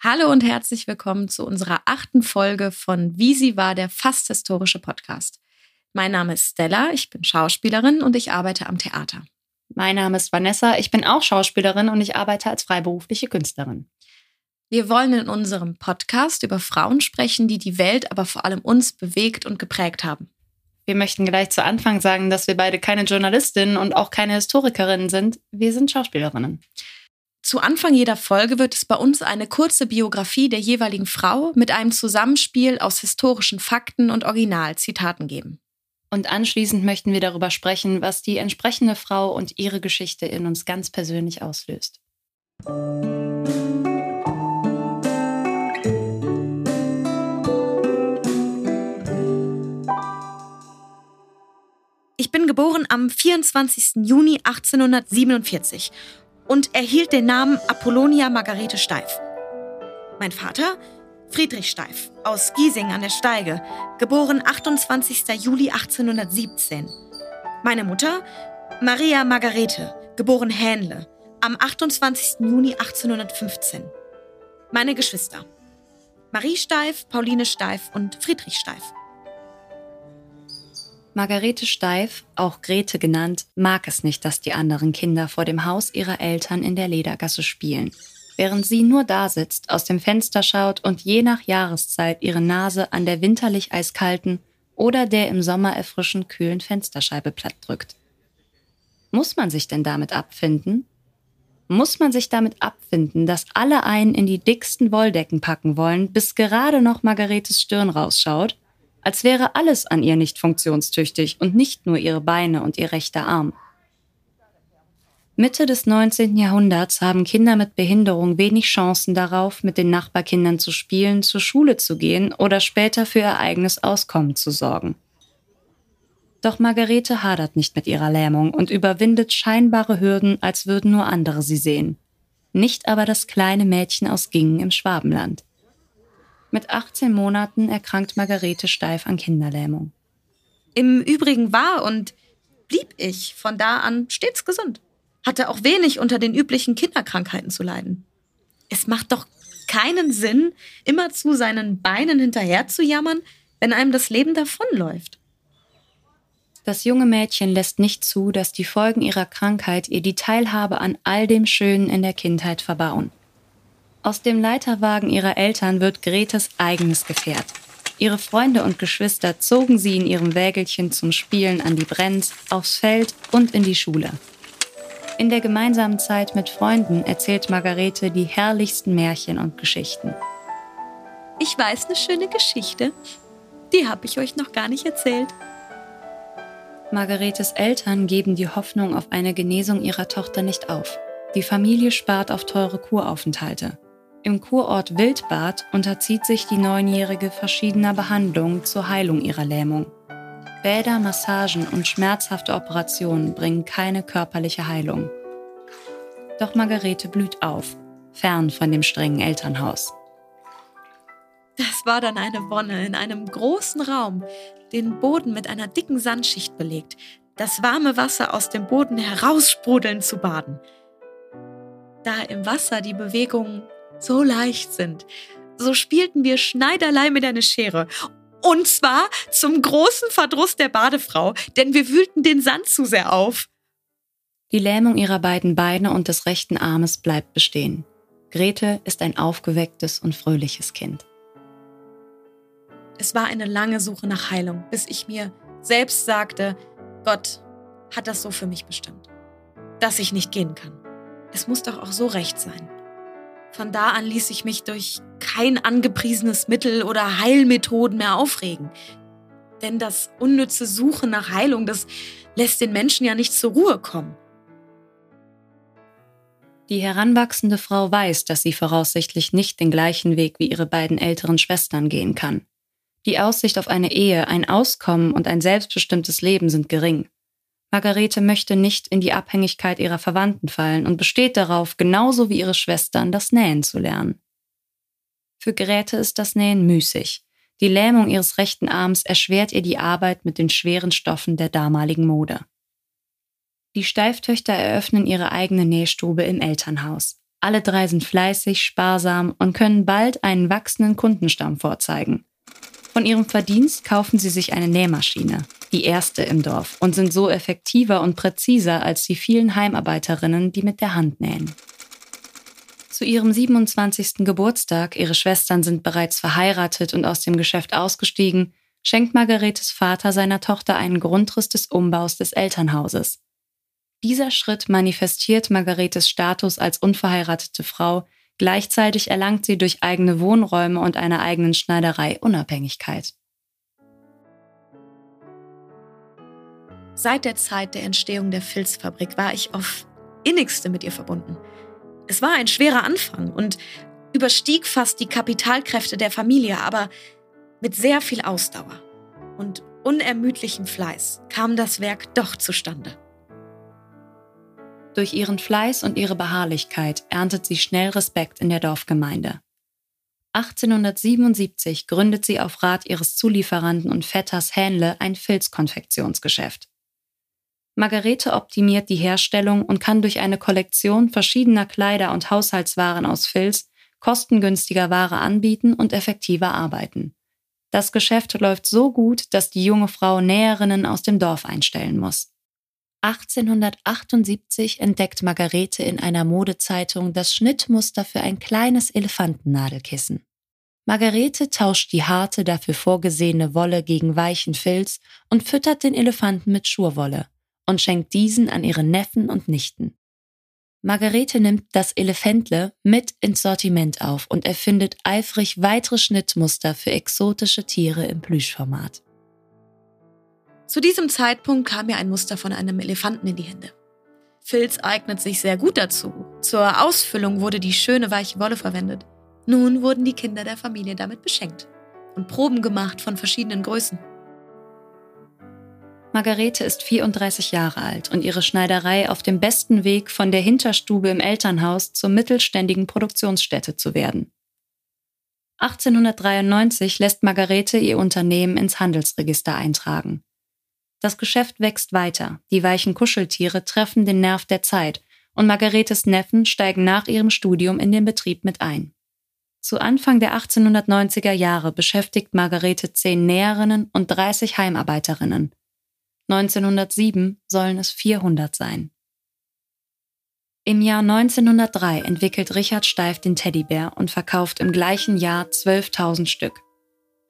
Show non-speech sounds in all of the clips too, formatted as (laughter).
Hallo und herzlich willkommen zu unserer achten Folge von Wie sie war, der fast historische Podcast. Mein Name ist Stella, ich bin Schauspielerin und ich arbeite am Theater. Mein Name ist Vanessa, ich bin auch Schauspielerin und ich arbeite als freiberufliche Künstlerin. Wir wollen in unserem Podcast über Frauen sprechen, die die Welt, aber vor allem uns bewegt und geprägt haben. Wir möchten gleich zu Anfang sagen, dass wir beide keine Journalistinnen und auch keine Historikerinnen sind. Wir sind Schauspielerinnen. Zu Anfang jeder Folge wird es bei uns eine kurze Biografie der jeweiligen Frau mit einem Zusammenspiel aus historischen Fakten und Originalzitaten geben. Und anschließend möchten wir darüber sprechen, was die entsprechende Frau und ihre Geschichte in uns ganz persönlich auslöst. Ich bin geboren am 24. Juni 1847 und erhielt den Namen Apollonia Margarete Steif. Mein Vater? Friedrich Steif aus Giesing an der Steige, geboren 28. Juli 1817. Meine Mutter? Maria Margarete, geboren Hähnle, am 28. Juni 1815. Meine Geschwister? Marie Steif, Pauline Steif und Friedrich Steif. Margarete Steif, auch Grete genannt, mag es nicht, dass die anderen Kinder vor dem Haus ihrer Eltern in der Ledergasse spielen, während sie nur da sitzt, aus dem Fenster schaut und je nach Jahreszeit ihre Nase an der winterlich eiskalten oder der im Sommer erfrischend kühlen Fensterscheibe platt drückt. Muss man sich denn damit abfinden? Muss man sich damit abfinden, dass alle einen in die dicksten Wolldecken packen wollen, bis gerade noch Margaretes Stirn rausschaut? Als wäre alles an ihr nicht funktionstüchtig und nicht nur ihre Beine und ihr rechter Arm. Mitte des 19. Jahrhunderts haben Kinder mit Behinderung wenig Chancen darauf, mit den Nachbarkindern zu spielen, zur Schule zu gehen oder später für ihr eigenes Auskommen zu sorgen. Doch Margarete hadert nicht mit ihrer Lähmung und überwindet scheinbare Hürden, als würden nur andere sie sehen. Nicht aber das kleine Mädchen aus Gingen im Schwabenland. Mit 18 Monaten erkrankt Margarete steif an Kinderlähmung. Im Übrigen war und blieb ich von da an stets gesund. Hatte auch wenig unter den üblichen Kinderkrankheiten zu leiden. Es macht doch keinen Sinn, immer zu seinen Beinen hinterher zu jammern, wenn einem das Leben davonläuft. Das junge Mädchen lässt nicht zu, dass die Folgen ihrer Krankheit ihr die Teilhabe an all dem Schönen in der Kindheit verbauen. Aus dem Leiterwagen ihrer Eltern wird Gretes eigenes Gefährt. Ihre Freunde und Geschwister zogen sie in ihrem Wägelchen zum Spielen an die Brenz, aufs Feld und in die Schule. In der gemeinsamen Zeit mit Freunden erzählt Margarete die herrlichsten Märchen und Geschichten. Ich weiß eine schöne Geschichte. Die habe ich euch noch gar nicht erzählt. Margaretes Eltern geben die Hoffnung auf eine Genesung ihrer Tochter nicht auf. Die Familie spart auf teure Kuraufenthalte. Im Kurort Wildbad unterzieht sich die Neunjährige verschiedener Behandlungen zur Heilung ihrer Lähmung. Bäder, Massagen und schmerzhafte Operationen bringen keine körperliche Heilung. Doch Margarete blüht auf, fern von dem strengen Elternhaus. Das war dann eine Wonne in einem großen Raum, den Boden mit einer dicken Sandschicht belegt, das warme Wasser aus dem Boden heraussprudeln zu baden. Da im Wasser die Bewegungen so leicht sind, so spielten wir Schneiderlei mit einer Schere. Und zwar zum großen Verdruss der Badefrau, denn wir wühlten den Sand zu sehr auf. Die Lähmung ihrer beiden Beine und des rechten Armes bleibt bestehen. Grete ist ein aufgewecktes und fröhliches Kind. Es war eine lange Suche nach Heilung, bis ich mir selbst sagte, Gott hat das so für mich bestimmt, dass ich nicht gehen kann. Es muss doch auch so recht sein. Von da an ließ ich mich durch kein angepriesenes Mittel oder Heilmethoden mehr aufregen. Denn das unnütze Suchen nach Heilung, das lässt den Menschen ja nicht zur Ruhe kommen. Die heranwachsende Frau weiß, dass sie voraussichtlich nicht den gleichen Weg wie ihre beiden älteren Schwestern gehen kann. Die Aussicht auf eine Ehe, ein Auskommen und ein selbstbestimmtes Leben sind gering. Margarete möchte nicht in die Abhängigkeit ihrer Verwandten fallen und besteht darauf, genauso wie ihre Schwestern, das Nähen zu lernen. Für Grete ist das Nähen müßig. Die Lähmung ihres rechten Arms erschwert ihr die Arbeit mit den schweren Stoffen der damaligen Mode. Die Steiftöchter eröffnen ihre eigene Nähstube im Elternhaus. Alle drei sind fleißig, sparsam und können bald einen wachsenden Kundenstamm vorzeigen. Von ihrem Verdienst kaufen sie sich eine Nähmaschine, die erste im Dorf, und sind so effektiver und präziser als die vielen Heimarbeiterinnen, die mit der Hand nähen. Zu ihrem 27. Geburtstag, ihre Schwestern sind bereits verheiratet und aus dem Geschäft ausgestiegen, schenkt Margaretes Vater seiner Tochter einen Grundriss des Umbaus des Elternhauses. Dieser Schritt manifestiert Margaretes Status als unverheiratete Frau, gleichzeitig erlangt sie durch eigene Wohnräume und eine eigenen Schneiderei Unabhängigkeit. Seit der Zeit der Entstehung der Filzfabrik war ich auf innigste mit ihr verbunden. Es war ein schwerer Anfang und überstieg fast die Kapitalkräfte der Familie, aber mit sehr viel Ausdauer und unermüdlichem Fleiß kam das Werk doch zustande. Durch ihren Fleiß und ihre Beharrlichkeit erntet sie schnell Respekt in der Dorfgemeinde. 1877 gründet sie auf Rat ihres Zulieferanten und Vetters Hähnle ein Filzkonfektionsgeschäft. Margarete optimiert die Herstellung und kann durch eine Kollektion verschiedener Kleider und Haushaltswaren aus Filz kostengünstiger Ware anbieten und effektiver arbeiten. Das Geschäft läuft so gut, dass die junge Frau Näherinnen aus dem Dorf einstellen muss. 1878 entdeckt Margarete in einer Modezeitung das Schnittmuster für ein kleines Elefantennadelkissen. Margarete tauscht die harte, dafür vorgesehene Wolle gegen weichen Filz und füttert den Elefanten mit Schurwolle und schenkt diesen an ihre Neffen und Nichten. Margarete nimmt das Elefantle mit ins Sortiment auf und erfindet eifrig weitere Schnittmuster für exotische Tiere im Plüschformat. Zu diesem Zeitpunkt kam mir ein Muster von einem Elefanten in die Hände. Filz eignet sich sehr gut dazu. Zur Ausfüllung wurde die schöne weiche Wolle verwendet. Nun wurden die Kinder der Familie damit beschenkt und Proben gemacht von verschiedenen Größen. Margarete ist 34 Jahre alt und ihre Schneiderei auf dem besten Weg, von der Hinterstube im Elternhaus zur mittelständigen Produktionsstätte zu werden. 1893 lässt Margarete ihr Unternehmen ins Handelsregister eintragen. Das Geschäft wächst weiter, die weichen Kuscheltiere treffen den Nerv der Zeit und Margaretes Neffen steigen nach ihrem Studium in den Betrieb mit ein. Zu Anfang der 1890er Jahre beschäftigt Margarete zehn Näherinnen und 30 Heimarbeiterinnen. 1907 sollen es 400 sein. Im Jahr 1903 entwickelt Richard Steif den Teddybär und verkauft im gleichen Jahr 12.000 Stück.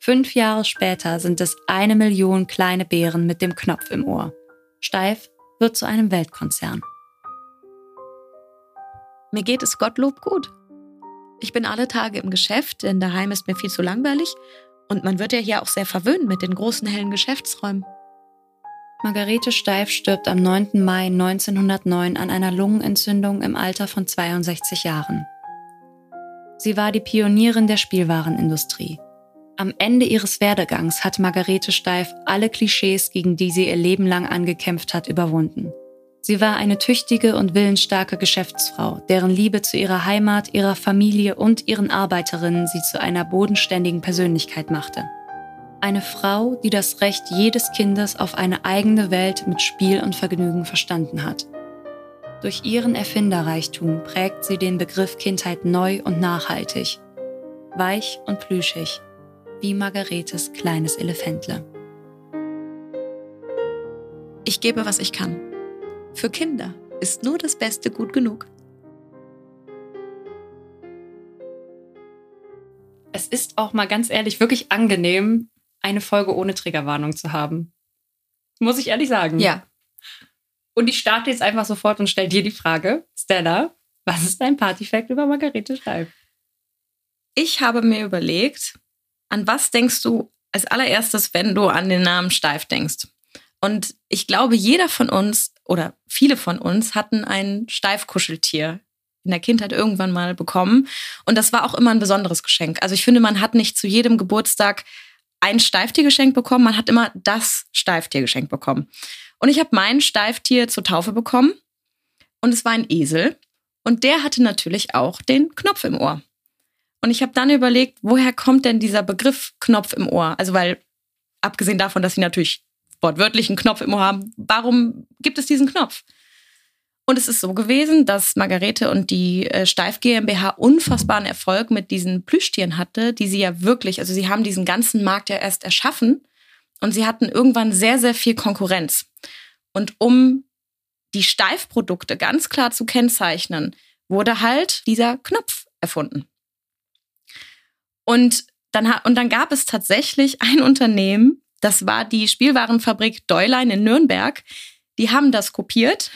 Fünf Jahre später sind es eine Million kleine Bären mit dem Knopf im Ohr. Steif wird zu einem Weltkonzern. Mir geht es Gottlob gut. Ich bin alle Tage im Geschäft, denn daheim ist mir viel zu langweilig und man wird ja hier auch sehr verwöhnt mit den großen hellen Geschäftsräumen. Margarete Steif stirbt am 9. Mai 1909 an einer Lungenentzündung im Alter von 62 Jahren. Sie war die Pionierin der Spielwarenindustrie. Am Ende ihres Werdegangs hat Margarete Steif alle Klischees, gegen die sie ihr Leben lang angekämpft hat, überwunden. Sie war eine tüchtige und willensstarke Geschäftsfrau, deren Liebe zu ihrer Heimat, ihrer Familie und ihren Arbeiterinnen sie zu einer bodenständigen Persönlichkeit machte. Eine Frau, die das Recht jedes Kindes auf eine eigene Welt mit Spiel und Vergnügen verstanden hat. Durch ihren Erfinderreichtum prägt sie den Begriff Kindheit neu und nachhaltig, weich und plüschig, wie Margaretes kleines Elefantle. Ich gebe, was ich kann. Für Kinder ist nur das Beste gut genug. Es ist auch mal ganz ehrlich wirklich angenehm, eine Folge ohne Triggerwarnung zu haben. Muss ich ehrlich sagen. Ja. Und ich starte jetzt einfach sofort und stelle dir die Frage, Stella, was ist dein Partyfact über Margarete Steib? Ich habe mir überlegt, an was denkst du als allererstes, wenn du an den Namen Steif denkst? Und ich glaube, jeder von uns oder viele von uns hatten ein Steifkuscheltier in der Kindheit irgendwann mal bekommen. Und das war auch immer ein besonderes Geschenk. Also ich finde, man hat nicht zu jedem Geburtstag ein Steiftier geschenkt bekommen, man hat immer das Steiftier geschenkt bekommen. Und ich habe mein Steiftier zur Taufe bekommen und es war ein Esel. Und der hatte natürlich auch den Knopf im Ohr. Und ich habe dann überlegt, woher kommt denn dieser Begriff Knopf im Ohr? Also weil, abgesehen davon, dass sie natürlich wortwörtlich einen Knopf im Ohr haben, warum gibt es diesen Knopf? Und es ist so gewesen, dass Margarete und die äh, Steif GmbH unfassbaren Erfolg mit diesen Plüschtieren hatte, die sie ja wirklich, also sie haben diesen ganzen Markt ja erst erschaffen und sie hatten irgendwann sehr, sehr viel Konkurrenz. Und um die Steifprodukte ganz klar zu kennzeichnen, wurde halt dieser Knopf erfunden. Und dann, und dann gab es tatsächlich ein Unternehmen, das war die Spielwarenfabrik Deulein in Nürnberg. Die haben das kopiert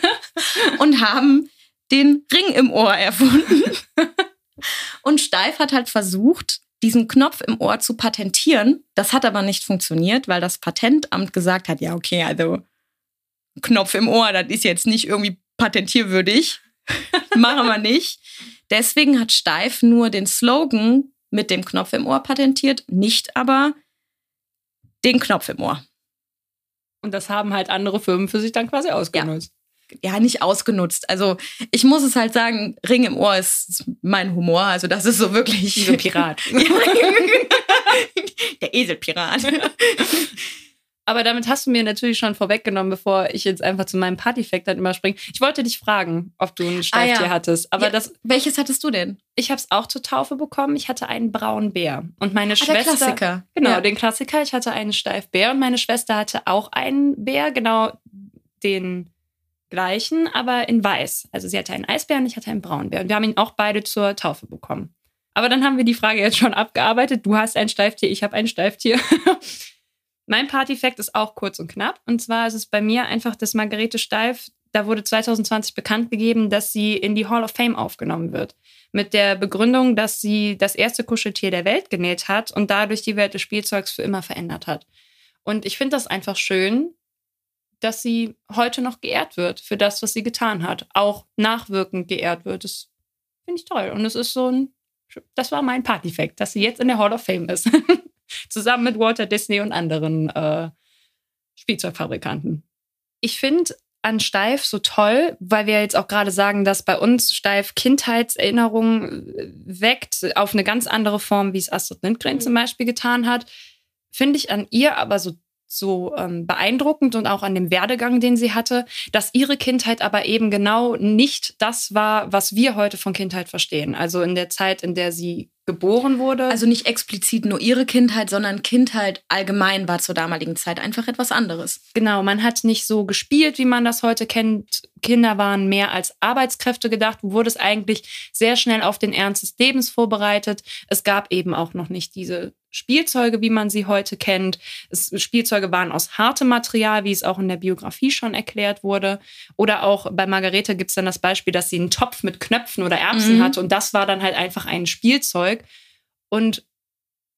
(laughs) und haben den Ring im Ohr erfunden. (laughs) und Steif hat halt versucht, diesen Knopf im Ohr zu patentieren. Das hat aber nicht funktioniert, weil das Patentamt gesagt hat, ja, okay, also Knopf im Ohr, das ist jetzt nicht irgendwie patentierwürdig. (laughs) Machen wir nicht. Deswegen hat Steif nur den Slogan mit dem Knopf im Ohr patentiert, nicht aber den Knopf im Ohr. Und das haben halt andere Firmen für sich dann quasi ausgenutzt. Ja. ja, nicht ausgenutzt. Also ich muss es halt sagen, Ring im Ohr ist mein Humor. Also das ist so wirklich. Wie so Pirat. (laughs) Der Eselpirat. (laughs) Aber damit hast du mir natürlich schon vorweggenommen, bevor ich jetzt einfach zu meinem Partyfact dann überspringe. Ich wollte dich fragen, ob du ein Steiftier ah, ja. hattest. Aber ja, das. Welches hattest du denn? Ich habe es auch zur Taufe bekommen. Ich hatte einen braunen Bär. Und meine ah, Schwester. Der Klassiker. Genau, ja. den Klassiker. Ich hatte einen Steifbär und meine Schwester hatte auch einen Bär, genau den gleichen, aber in weiß. Also sie hatte einen Eisbär und ich hatte einen braunen Bär. Und wir haben ihn auch beide zur Taufe bekommen. Aber dann haben wir die Frage jetzt schon abgearbeitet. Du hast ein Steiftier, ich habe ein Steiftier. (laughs) Mein Partyfact ist auch kurz und knapp. Und zwar ist es bei mir einfach, dass Margarete Steif, da wurde 2020 bekannt gegeben, dass sie in die Hall of Fame aufgenommen wird. Mit der Begründung, dass sie das erste Kuscheltier der Welt genäht hat und dadurch die Welt des Spielzeugs für immer verändert hat. Und ich finde das einfach schön, dass sie heute noch geehrt wird für das, was sie getan hat. Auch nachwirkend geehrt wird. Das finde ich toll. Und es ist so ein, das war mein Partyfact, dass sie jetzt in der Hall of Fame ist. (laughs) Zusammen mit Walter Disney und anderen äh, Spielzeugfabrikanten. Ich finde an Steif so toll, weil wir jetzt auch gerade sagen, dass bei uns Steif Kindheitserinnerungen äh, weckt, auf eine ganz andere Form, wie es Astrid Lindgren zum Beispiel getan hat. Finde ich an ihr aber so so ähm, beeindruckend und auch an dem Werdegang, den sie hatte, dass ihre Kindheit aber eben genau nicht das war, was wir heute von Kindheit verstehen. Also in der Zeit, in der sie geboren wurde. Also nicht explizit nur ihre Kindheit, sondern Kindheit allgemein war zur damaligen Zeit einfach etwas anderes. Genau, man hat nicht so gespielt, wie man das heute kennt. Kinder waren mehr als Arbeitskräfte gedacht. Du wurdest eigentlich sehr schnell auf den Ernst des Lebens vorbereitet. Es gab eben auch noch nicht diese Spielzeuge, wie man sie heute kennt. Es, Spielzeuge waren aus hartem Material, wie es auch in der Biografie schon erklärt wurde. Oder auch bei Margarete gibt es dann das Beispiel, dass sie einen Topf mit Knöpfen oder Erbsen mhm. hatte und das war dann halt einfach ein Spielzeug. Und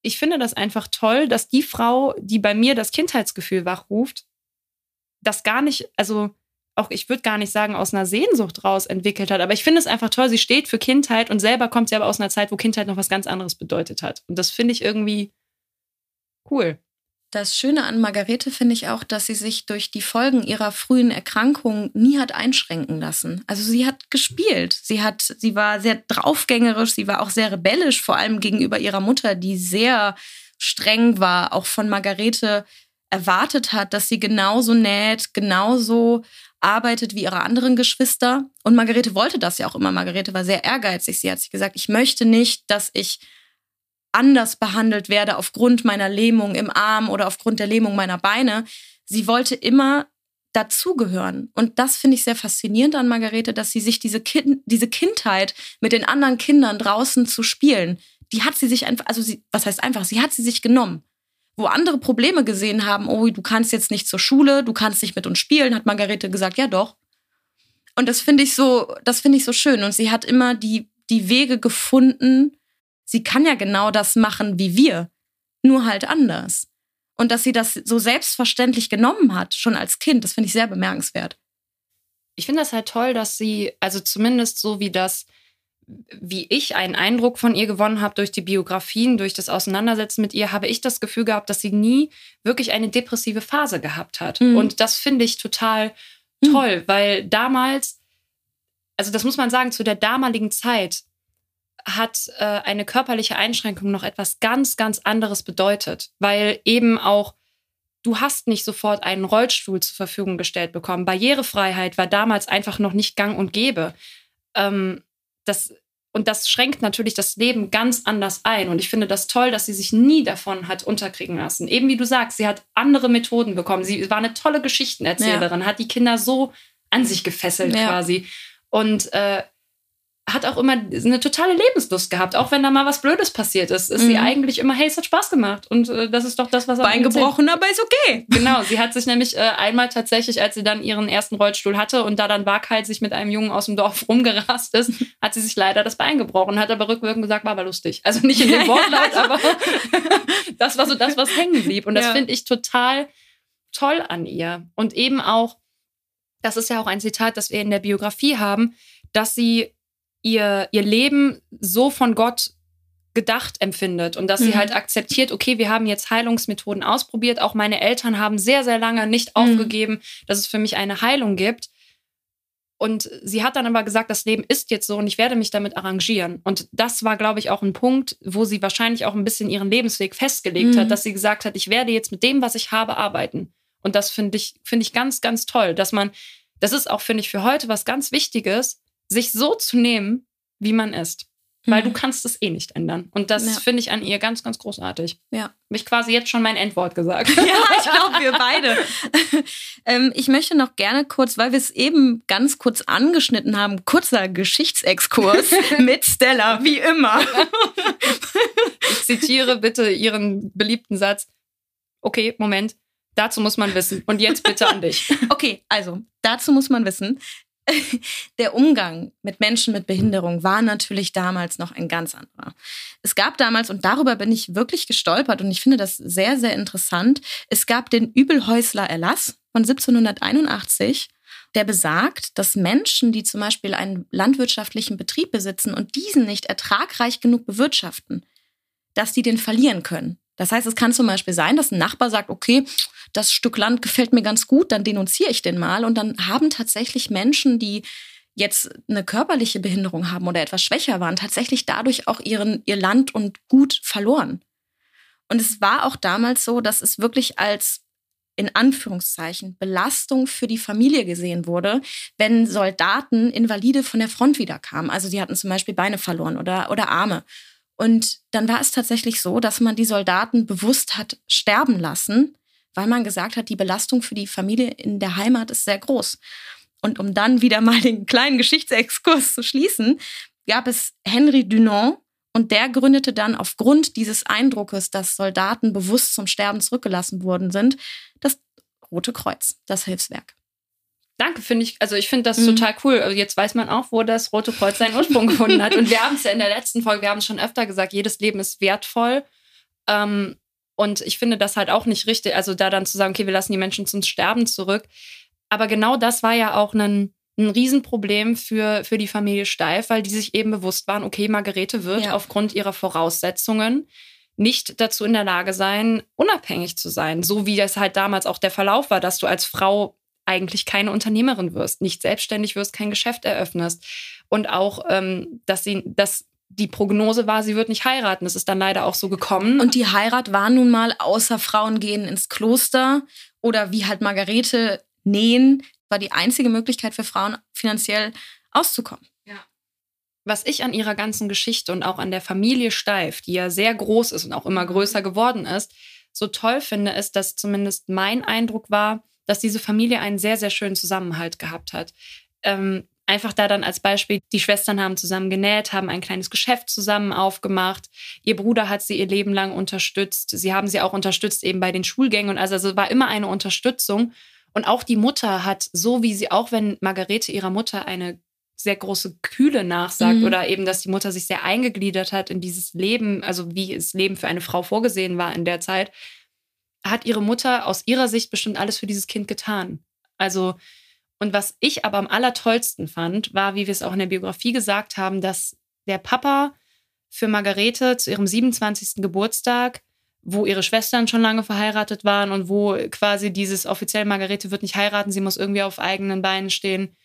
ich finde das einfach toll, dass die Frau, die bei mir das Kindheitsgefühl wachruft, das gar nicht, also auch ich würde gar nicht sagen, aus einer Sehnsucht raus entwickelt hat. Aber ich finde es einfach toll, sie steht für Kindheit und selber kommt sie aber aus einer Zeit, wo Kindheit noch was ganz anderes bedeutet hat. Und das finde ich irgendwie cool. Das Schöne an Margarete finde ich auch, dass sie sich durch die Folgen ihrer frühen Erkrankung nie hat einschränken lassen. Also sie hat gespielt. Sie hat, sie war sehr draufgängerisch, sie war auch sehr rebellisch, vor allem gegenüber ihrer Mutter, die sehr streng war, auch von Margarete erwartet hat, dass sie genauso näht, genauso arbeitet wie ihre anderen Geschwister. Und Margarete wollte das ja auch immer. Margarete war sehr ehrgeizig. Sie hat sich gesagt, ich möchte nicht, dass ich anders behandelt werde aufgrund meiner Lähmung im Arm oder aufgrund der Lähmung meiner Beine. Sie wollte immer dazugehören. Und das finde ich sehr faszinierend an Margarete, dass sie sich diese, kind, diese Kindheit mit den anderen Kindern draußen zu spielen, die hat sie sich einfach, also sie, was heißt einfach, sie hat sie sich genommen. Wo andere Probleme gesehen haben, oh, du kannst jetzt nicht zur Schule, du kannst nicht mit uns spielen, hat Margarete gesagt, ja doch. Und das finde ich so, das finde ich so schön. Und sie hat immer die, die Wege gefunden, sie kann ja genau das machen wie wir, nur halt anders. Und dass sie das so selbstverständlich genommen hat, schon als Kind, das finde ich sehr bemerkenswert. Ich finde das halt toll, dass sie, also zumindest so wie das, wie ich einen Eindruck von ihr gewonnen habe durch die Biografien, durch das Auseinandersetzen mit ihr, habe ich das Gefühl gehabt, dass sie nie wirklich eine depressive Phase gehabt hat. Mhm. Und das finde ich total mhm. toll, mhm. weil damals, also das muss man sagen, zu der damaligen Zeit hat äh, eine körperliche Einschränkung noch etwas ganz, ganz anderes bedeutet, weil eben auch du hast nicht sofort einen Rollstuhl zur Verfügung gestellt bekommen. Barrierefreiheit war damals einfach noch nicht gang und gäbe. Ähm, das, und das schränkt natürlich das Leben ganz anders ein. Und ich finde das toll, dass sie sich nie davon hat unterkriegen lassen. Eben wie du sagst, sie hat andere Methoden bekommen. Sie war eine tolle Geschichtenerzählerin, ja. hat die Kinder so an sich gefesselt ja. quasi. Und äh, hat auch immer eine totale Lebenslust gehabt, auch wenn da mal was Blödes passiert ist. Ist mhm. sie eigentlich immer, hey, es hat Spaß gemacht. Und äh, das ist doch das, was Bein gebrochen, aber ist okay. Genau, sie hat sich nämlich äh, einmal tatsächlich, als sie dann ihren ersten Rollstuhl hatte und da dann waghalsig sich mit einem Jungen aus dem Dorf (laughs) rumgerast ist, hat sie sich leider das Bein gebrochen, hat aber rückwirkend gesagt, war aber lustig. Also nicht in dem (laughs) Wortlaut, aber (laughs) das war so das, was hängen blieb. Und das ja. finde ich total toll an ihr. Und eben auch, das ist ja auch ein Zitat, das wir in der Biografie haben, dass sie ihr, ihr Leben so von Gott gedacht empfindet und dass mhm. sie halt akzeptiert, okay, wir haben jetzt Heilungsmethoden ausprobiert. Auch meine Eltern haben sehr, sehr lange nicht mhm. aufgegeben, dass es für mich eine Heilung gibt. Und sie hat dann aber gesagt, das Leben ist jetzt so und ich werde mich damit arrangieren. Und das war, glaube ich, auch ein Punkt, wo sie wahrscheinlich auch ein bisschen ihren Lebensweg festgelegt mhm. hat, dass sie gesagt hat, ich werde jetzt mit dem, was ich habe, arbeiten. Und das finde ich, finde ich ganz, ganz toll, dass man, das ist auch, finde ich, für heute was ganz Wichtiges, sich so zu nehmen, wie man ist. Weil mhm. du kannst es eh nicht ändern. Und das ja. finde ich an ihr ganz, ganz großartig. Ja. Habe ich quasi jetzt schon mein Endwort gesagt. (laughs) Ja, ich glaube, wir (laughs) beide. (laughs) ähm, ich möchte noch gerne kurz, weil wir es eben ganz kurz angeschnitten haben, kurzer Geschichtsexkurs mit Stella, wie immer. ich zitiere bitte ihren beliebten Satz. Okay, Moment. Dazu muss man wissen. Und jetzt bitte an dich. Okay, also dazu muss man wissen, (laughs) der Umgang mit Menschen mit Behinderung war natürlich damals noch ein ganz anderer. Es gab damals, und darüber bin ich wirklich gestolpert und ich finde das sehr, sehr interessant, es gab den Übelhäusler Erlass von 1781, der besagt, dass Menschen, die zum Beispiel einen landwirtschaftlichen Betrieb besitzen und diesen nicht ertragreich genug bewirtschaften, dass die den verlieren können. Das heißt, es kann zum Beispiel sein, dass ein Nachbar sagt, okay, das Stück Land gefällt mir ganz gut, dann denunziere ich den mal. Und dann haben tatsächlich Menschen, die jetzt eine körperliche Behinderung haben oder etwas schwächer waren, tatsächlich dadurch auch ihren, ihr Land und Gut verloren. Und es war auch damals so, dass es wirklich als in Anführungszeichen Belastung für die Familie gesehen wurde, wenn Soldaten Invalide von der Front wiederkamen. Also die hatten zum Beispiel Beine verloren oder, oder Arme. Und dann war es tatsächlich so, dass man die Soldaten bewusst hat sterben lassen, weil man gesagt hat, die Belastung für die Familie in der Heimat ist sehr groß. Und um dann wieder mal den kleinen Geschichtsexkurs zu schließen, gab es Henry Dunant und der gründete dann aufgrund dieses Eindruckes, dass Soldaten bewusst zum Sterben zurückgelassen worden sind, das Rote Kreuz, das Hilfswerk. Danke, finde ich. Also ich finde das mhm. total cool. Also jetzt weiß man auch, wo das Rote Kreuz seinen Ursprung gefunden hat. Und wir (laughs) haben es ja in der letzten Folge, wir haben es schon öfter gesagt, jedes Leben ist wertvoll. Ähm, und ich finde das halt auch nicht richtig, also da dann zu sagen, okay, wir lassen die Menschen zum Sterben zurück. Aber genau das war ja auch ein, ein Riesenproblem für, für die Familie Steif, weil die sich eben bewusst waren, okay, Margarete wird ja. aufgrund ihrer Voraussetzungen nicht dazu in der Lage sein, unabhängig zu sein. So wie das halt damals auch der Verlauf war, dass du als Frau eigentlich keine Unternehmerin wirst, nicht selbstständig wirst, kein Geschäft eröffnest. Und auch, ähm, dass sie, dass die Prognose war, sie wird nicht heiraten. Das ist dann leider auch so gekommen. Und die Heirat war nun mal, außer Frauen gehen ins Kloster oder wie halt Margarete nähen, war die einzige Möglichkeit für Frauen finanziell auszukommen. Ja. Was ich an ihrer ganzen Geschichte und auch an der Familie Steif, die ja sehr groß ist und auch immer größer geworden ist, so toll finde, ist, dass zumindest mein Eindruck war, dass diese Familie einen sehr, sehr schönen Zusammenhalt gehabt hat. Ähm, einfach da dann als Beispiel, die Schwestern haben zusammen genäht, haben ein kleines Geschäft zusammen aufgemacht. Ihr Bruder hat sie ihr Leben lang unterstützt. Sie haben sie auch unterstützt eben bei den Schulgängen. Also, also war immer eine Unterstützung. Und auch die Mutter hat, so wie sie auch, wenn Margarete ihrer Mutter eine sehr große Kühle nachsagt mhm. oder eben, dass die Mutter sich sehr eingegliedert hat in dieses Leben, also wie das Leben für eine Frau vorgesehen war in der Zeit, hat ihre Mutter aus ihrer Sicht bestimmt alles für dieses Kind getan. Also, und was ich aber am allertollsten fand, war, wie wir es auch in der Biografie gesagt haben, dass der Papa für Margarete zu ihrem 27. Geburtstag, wo ihre Schwestern schon lange verheiratet waren und wo quasi dieses offiziell Margarete wird nicht heiraten, sie muss irgendwie auf eigenen Beinen stehen,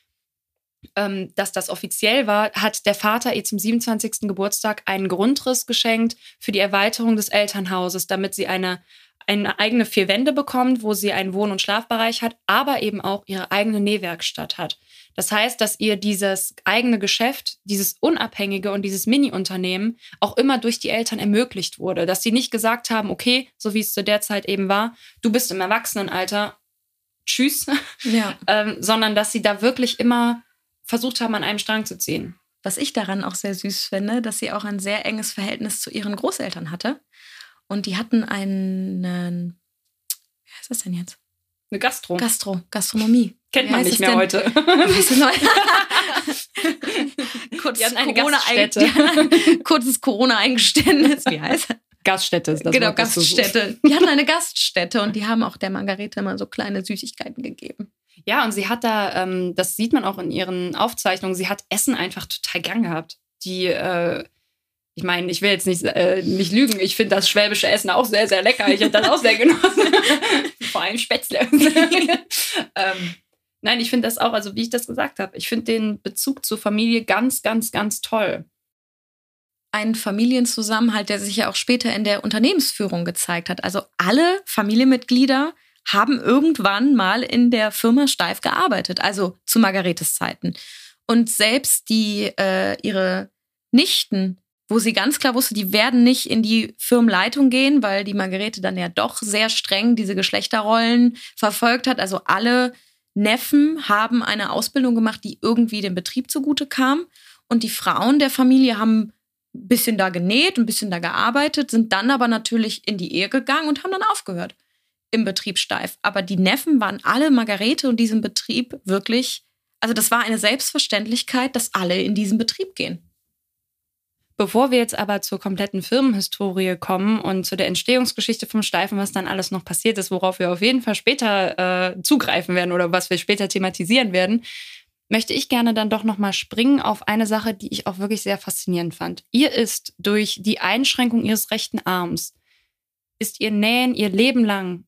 ähm, dass das offiziell war, hat der Vater ihr zum 27. Geburtstag einen Grundriss geschenkt für die Erweiterung des Elternhauses, damit sie eine eine eigene vier Wände bekommt, wo sie einen Wohn- und Schlafbereich hat, aber eben auch ihre eigene Nähwerkstatt hat. Das heißt, dass ihr dieses eigene Geschäft, dieses Unabhängige und dieses Mini-Unternehmen auch immer durch die Eltern ermöglicht wurde. Dass sie nicht gesagt haben, okay, so wie es zu der Zeit eben war, du bist im Erwachsenenalter, tschüss, ja. (laughs) ähm, sondern dass sie da wirklich immer versucht haben, an einem Strang zu ziehen. Was ich daran auch sehr süß finde, dass sie auch ein sehr enges Verhältnis zu ihren Großeltern hatte. Und die hatten einen, wie heißt das denn jetzt? Eine Gastro. Gastro, Gastronomie. Kennt man nicht mehr denn? heute. Kurz Corona kurzes Corona-Eingeständnis. Wie heißt das? Gaststätte ist das. Genau, Gaststätte. Die hatten eine Gaststätte und die haben auch der Margarete immer so kleine Süßigkeiten gegeben. Ja, und sie hat da, ähm, das sieht man auch in ihren Aufzeichnungen, sie hat Essen einfach total gern gehabt. Die, äh, ich meine, ich will jetzt nicht, äh, nicht lügen, ich finde das schwäbische Essen auch sehr, sehr lecker. Ich habe das auch sehr (laughs) genossen. (laughs) Vor allem Spätzle. (laughs) ähm, nein, ich finde das auch, also wie ich das gesagt habe, ich finde den Bezug zur Familie ganz, ganz, ganz toll. Ein Familienzusammenhalt, der sich ja auch später in der Unternehmensführung gezeigt hat. Also alle Familienmitglieder haben irgendwann mal in der Firma Steif gearbeitet, also zu Margaretes Zeiten. Und selbst die äh, ihre Nichten wo sie ganz klar wusste, die werden nicht in die Firmenleitung gehen, weil die Margarete dann ja doch sehr streng diese Geschlechterrollen verfolgt hat. Also alle Neffen haben eine Ausbildung gemacht, die irgendwie dem Betrieb zugute kam. Und die Frauen der Familie haben ein bisschen da genäht, ein bisschen da gearbeitet, sind dann aber natürlich in die Ehe gegangen und haben dann aufgehört im Betrieb steif. Aber die Neffen waren alle Margarete und diesem Betrieb wirklich, also das war eine Selbstverständlichkeit, dass alle in diesen Betrieb gehen. Bevor wir jetzt aber zur kompletten Firmenhistorie kommen und zu der Entstehungsgeschichte vom Steifen, was dann alles noch passiert ist, worauf wir auf jeden Fall später äh, zugreifen werden oder was wir später thematisieren werden, möchte ich gerne dann doch nochmal springen auf eine Sache, die ich auch wirklich sehr faszinierend fand. Ihr ist durch die Einschränkung ihres rechten Arms, ist ihr Nähen ihr Leben lang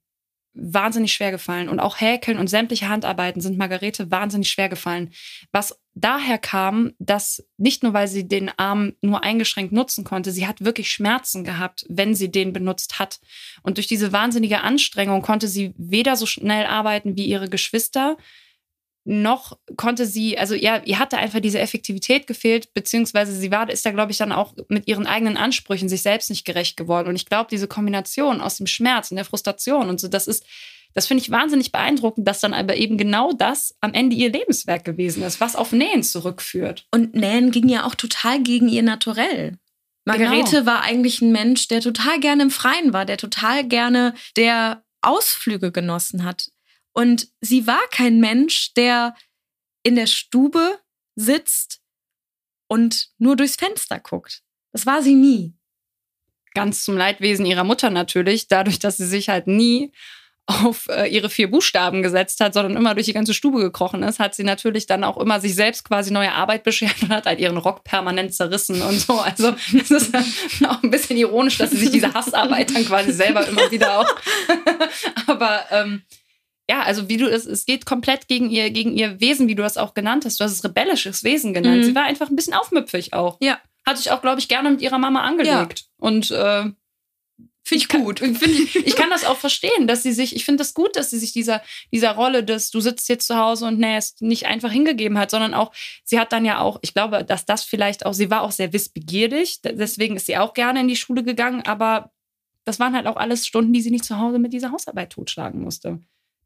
wahnsinnig schwer gefallen. Und auch Häkeln und sämtliche Handarbeiten sind Margarete wahnsinnig schwer gefallen. Was daher kam, dass nicht nur, weil sie den Arm nur eingeschränkt nutzen konnte, sie hat wirklich Schmerzen gehabt, wenn sie den benutzt hat. Und durch diese wahnsinnige Anstrengung konnte sie weder so schnell arbeiten wie ihre Geschwister, noch konnte sie, also ja, ihr hatte einfach diese Effektivität gefehlt, beziehungsweise sie war, ist da, glaube ich, dann auch mit ihren eigenen Ansprüchen sich selbst nicht gerecht geworden. Und ich glaube, diese Kombination aus dem Schmerz und der Frustration und so, das ist, das finde ich wahnsinnig beeindruckend, dass dann aber eben genau das am Ende ihr Lebenswerk gewesen ist, was auf Nähen zurückführt. Und Nähen ging ja auch total gegen ihr Naturell. Margarete genau. war eigentlich ein Mensch, der total gerne im Freien war, der total gerne der Ausflüge genossen hat. Und sie war kein Mensch, der in der Stube sitzt und nur durchs Fenster guckt. Das war sie nie. Ganz zum Leidwesen ihrer Mutter natürlich, dadurch, dass sie sich halt nie auf äh, ihre vier Buchstaben gesetzt hat, sondern immer durch die ganze Stube gekrochen ist, hat sie natürlich dann auch immer sich selbst quasi neue Arbeit beschert und hat halt ihren Rock permanent zerrissen und so. Also es ist auch ein bisschen ironisch, dass sie sich diese Hassarbeit dann quasi selber immer wieder auch. (laughs) Aber ähm, ja, also wie du es, es geht komplett gegen ihr, gegen ihr Wesen, wie du das auch genannt hast. Du hast es rebellisches Wesen genannt. Mhm. Sie war einfach ein bisschen aufmüpfig auch. Ja. Hatte ich auch, glaube ich, gerne mit ihrer Mama angelegt. Ja. Und äh, Finde ich gut. Kann, (laughs) find ich, ich kann das auch verstehen, dass sie sich, ich finde das gut, dass sie sich dieser, dieser Rolle des, du sitzt jetzt zu Hause und nähst, nicht einfach hingegeben hat, sondern auch, sie hat dann ja auch, ich glaube, dass das vielleicht auch, sie war auch sehr wissbegierig, deswegen ist sie auch gerne in die Schule gegangen, aber das waren halt auch alles Stunden, die sie nicht zu Hause mit dieser Hausarbeit totschlagen musste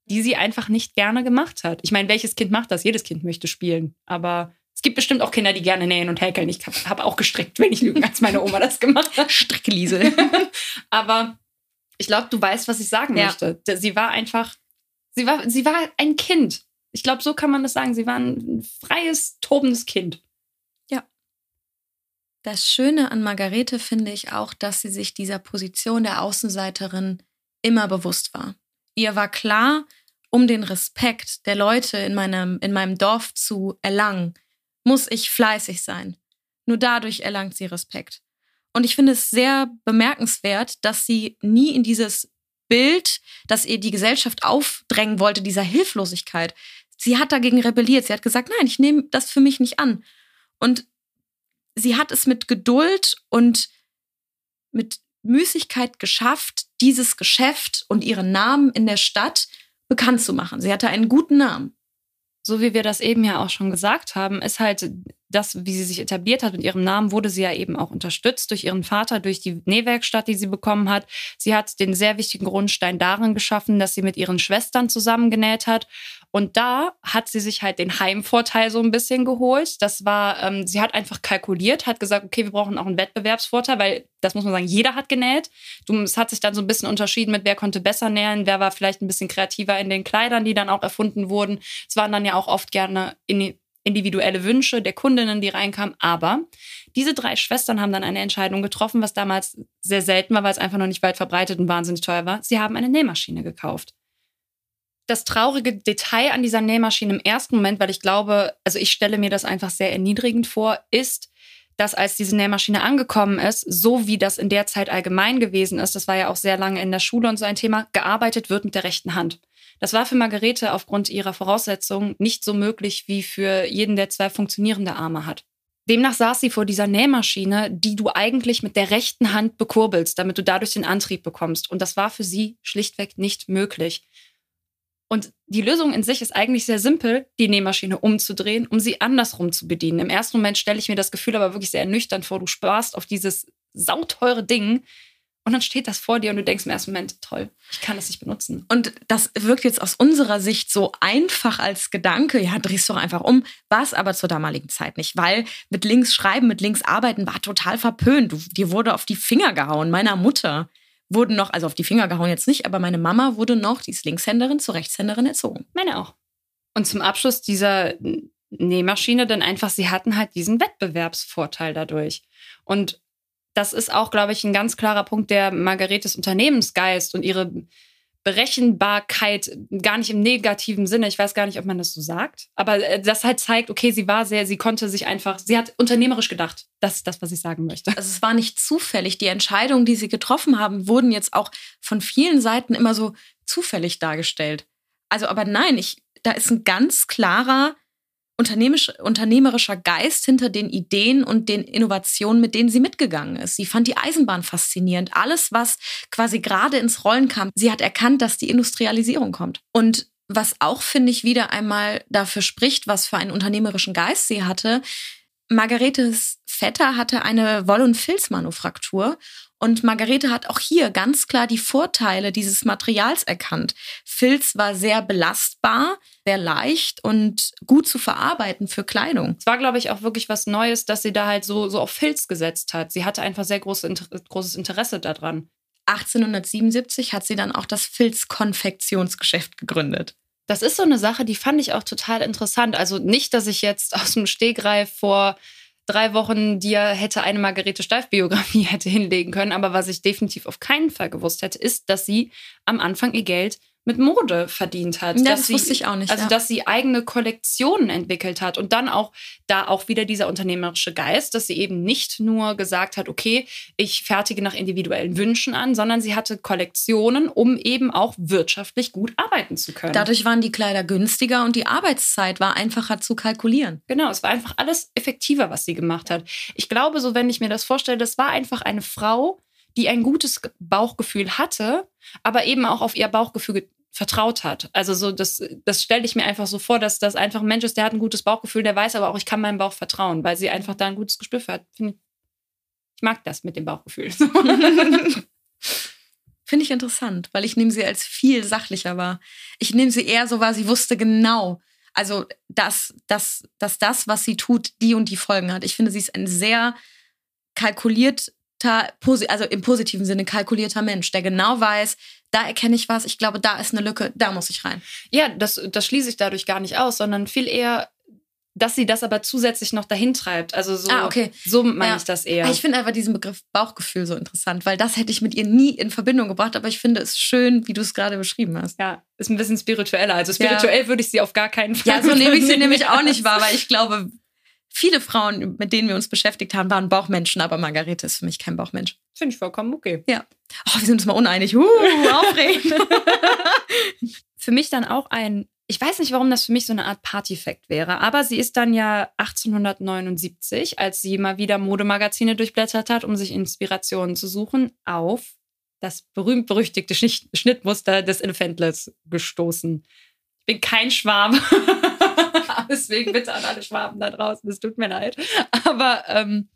die sie einfach nicht gerne gemacht hat. Ich meine, welches Kind macht das? Jedes Kind möchte spielen. Aber es gibt bestimmt auch Kinder, die gerne nähen und häkeln. Ich habe auch gestrickt, wenn ich lügen, als meine Oma das gemacht hat. Strickliesel. (laughs) Aber ich glaube, du weißt, was ich sagen ja. möchte. Sie war einfach, sie war, sie war ein Kind. Ich glaube, so kann man das sagen. Sie war ein freies, tobendes Kind. Ja. Das Schöne an Margarete finde ich auch, dass sie sich dieser Position der Außenseiterin immer bewusst war. Ihr war klar, um den Respekt der Leute in meinem, in meinem Dorf zu erlangen, muss ich fleißig sein. Nur dadurch erlangt sie Respekt. Und ich finde es sehr bemerkenswert, dass sie nie in dieses Bild, das ihr die Gesellschaft aufdrängen wollte, dieser Hilflosigkeit. Sie hat dagegen rebelliert. Sie hat gesagt, nein, ich nehme das für mich nicht an. Und sie hat es mit Geduld und mit Müßigkeit geschafft, dieses Geschäft und ihren Namen in der Stadt bekannt zu machen. Sie hatte einen guten Namen. So wie wir das eben ja auch schon gesagt haben, ist halt das, wie sie sich etabliert hat mit ihrem Namen, wurde sie ja eben auch unterstützt durch ihren Vater, durch die Nähwerkstatt, die sie bekommen hat. Sie hat den sehr wichtigen Grundstein darin geschaffen, dass sie mit ihren Schwestern zusammengenäht hat. Und da hat sie sich halt den Heimvorteil so ein bisschen geholt. Das war, ähm, sie hat einfach kalkuliert, hat gesagt, okay, wir brauchen auch einen Wettbewerbsvorteil, weil das muss man sagen, jeder hat genäht. es hat sich dann so ein bisschen unterschieden mit, wer konnte besser nähen, wer war vielleicht ein bisschen kreativer in den Kleidern, die dann auch erfunden wurden. Es waren dann ja auch oft gerne in individuelle Wünsche der Kundinnen, die reinkamen. Aber diese drei Schwestern haben dann eine Entscheidung getroffen, was damals sehr selten war, weil es einfach noch nicht weit verbreitet und wahnsinnig teuer war. Sie haben eine Nähmaschine gekauft. Das traurige Detail an dieser Nähmaschine im ersten Moment, weil ich glaube, also ich stelle mir das einfach sehr erniedrigend vor, ist, dass als diese Nähmaschine angekommen ist, so wie das in der Zeit allgemein gewesen ist, das war ja auch sehr lange in der Schule und so ein Thema, gearbeitet wird mit der rechten Hand. Das war für Margarete aufgrund ihrer Voraussetzungen nicht so möglich wie für jeden, der zwei funktionierende Arme hat. Demnach saß sie vor dieser Nähmaschine, die du eigentlich mit der rechten Hand bekurbelst, damit du dadurch den Antrieb bekommst. Und das war für sie schlichtweg nicht möglich. Und die Lösung in sich ist eigentlich sehr simpel, die Nähmaschine umzudrehen, um sie andersrum zu bedienen. Im ersten Moment stelle ich mir das Gefühl aber wirklich sehr ernüchternd vor. Du sparst auf dieses sauteure Ding, und dann steht das vor dir und du denkst im ersten Moment, toll, ich kann das nicht benutzen. Und das wirkt jetzt aus unserer Sicht so einfach als Gedanke, ja, drehst doch einfach um, war es aber zur damaligen Zeit nicht, weil mit links schreiben, mit links arbeiten war total verpönt. Du, dir wurde auf die Finger gehauen, meiner Mutter wurden noch, also auf die Finger gehauen jetzt nicht, aber meine Mama wurde noch, die ist Linkshänderin, zur Rechtshänderin erzogen. Meine auch. Und zum Abschluss dieser Nähmaschine dann einfach, sie hatten halt diesen Wettbewerbsvorteil dadurch. Und das ist auch, glaube ich, ein ganz klarer Punkt der Margaretes Unternehmensgeist und ihre Berechenbarkeit, gar nicht im negativen Sinne. Ich weiß gar nicht, ob man das so sagt. Aber äh, das halt zeigt, okay, sie war sehr, sie konnte sich einfach, sie hat unternehmerisch gedacht. Das ist das, was ich sagen möchte. Also es war nicht zufällig. Die Entscheidungen, die sie getroffen haben, wurden jetzt auch von vielen Seiten immer so zufällig dargestellt. Also, aber nein, ich, da ist ein ganz klarer unternehmerischer Geist hinter den Ideen und den Innovationen, mit denen sie mitgegangen ist. Sie fand die Eisenbahn faszinierend. Alles, was quasi gerade ins Rollen kam. Sie hat erkannt, dass die Industrialisierung kommt. Und was auch, finde ich, wieder einmal dafür spricht, was für einen unternehmerischen Geist sie hatte. Margaretes Vetter hatte eine Woll- und Filzmanufaktur und Margarete hat auch hier ganz klar die Vorteile dieses Materials erkannt. Filz war sehr belastbar, sehr leicht und gut zu verarbeiten für Kleidung. Es war, glaube ich, auch wirklich was Neues, dass sie da halt so, so auf Filz gesetzt hat. Sie hatte einfach sehr große, großes Interesse daran. 1877 hat sie dann auch das Filzkonfektionsgeschäft gegründet. Das ist so eine Sache, die fand ich auch total interessant. Also nicht, dass ich jetzt (laughs) aus dem Stegreif vor drei Wochen dir hätte eine Margarete Steif-Biografie (laughs) hätte hinlegen können. Aber was ich definitiv auf keinen Fall gewusst hätte, ist, dass sie am Anfang ihr Geld mit Mode verdient hat. Ja, das sie, wusste ich auch nicht. Also, ja. dass sie eigene Kollektionen entwickelt hat und dann auch da auch wieder dieser unternehmerische Geist, dass sie eben nicht nur gesagt hat, okay, ich fertige nach individuellen Wünschen an, sondern sie hatte Kollektionen, um eben auch wirtschaftlich gut arbeiten zu können. Dadurch waren die Kleider günstiger und die Arbeitszeit war einfacher zu kalkulieren. Genau, es war einfach alles effektiver, was sie gemacht hat. Ich glaube, so wenn ich mir das vorstelle, das war einfach eine Frau, die ein gutes Bauchgefühl hatte, aber eben auch auf ihr Bauchgefühl vertraut hat. Also so, das, das stelle ich mir einfach so vor, dass das einfach ein Mensch ist, der hat ein gutes Bauchgefühl, der weiß aber auch, ich kann meinem Bauch vertrauen, weil sie einfach da ein gutes Gespür für hat. Ich mag das mit dem Bauchgefühl. (laughs) Finde ich interessant, weil ich nehme sie als viel sachlicher wahr. Ich nehme sie eher so wahr, sie wusste genau, also dass, dass, dass das, was sie tut, die und die Folgen hat. Ich finde, sie ist ein sehr kalkuliert also im positiven Sinne kalkulierter Mensch, der genau weiß, da erkenne ich was, ich glaube, da ist eine Lücke, da muss ich rein. Ja, das, das schließe ich dadurch gar nicht aus, sondern viel eher, dass sie das aber zusätzlich noch dahin treibt. Also so, ah, okay. so meine ja. ich das eher. Ich finde einfach diesen Begriff Bauchgefühl so interessant, weil das hätte ich mit ihr nie in Verbindung gebracht, aber ich finde es schön, wie du es gerade beschrieben hast. Ja, ist ein bisschen spiritueller. Also spirituell ja. würde ich sie auf gar keinen Fall. Ja, so nehme ich sie nämlich auch nicht wahr, weil ich (laughs) glaube, viele Frauen, mit denen wir uns beschäftigt haben, waren Bauchmenschen, aber Margarete ist für mich kein Bauchmensch. Finde ich vollkommen okay. Ja. Oh, wir sind uns mal uneinig. Uh, aufregend. (laughs) für mich dann auch ein ich weiß nicht, warum das für mich so eine Art Partyfakt wäre, aber sie ist dann ja 1879, als sie mal wieder Modemagazine durchblättert hat, um sich Inspirationen zu suchen, auf das berühmt-berüchtigte Schnittmuster des Elefantlets gestoßen. Ich bin kein Schwabe. (laughs) Deswegen bitte an alle Schwaben da draußen, es tut mir leid. Aber ähm,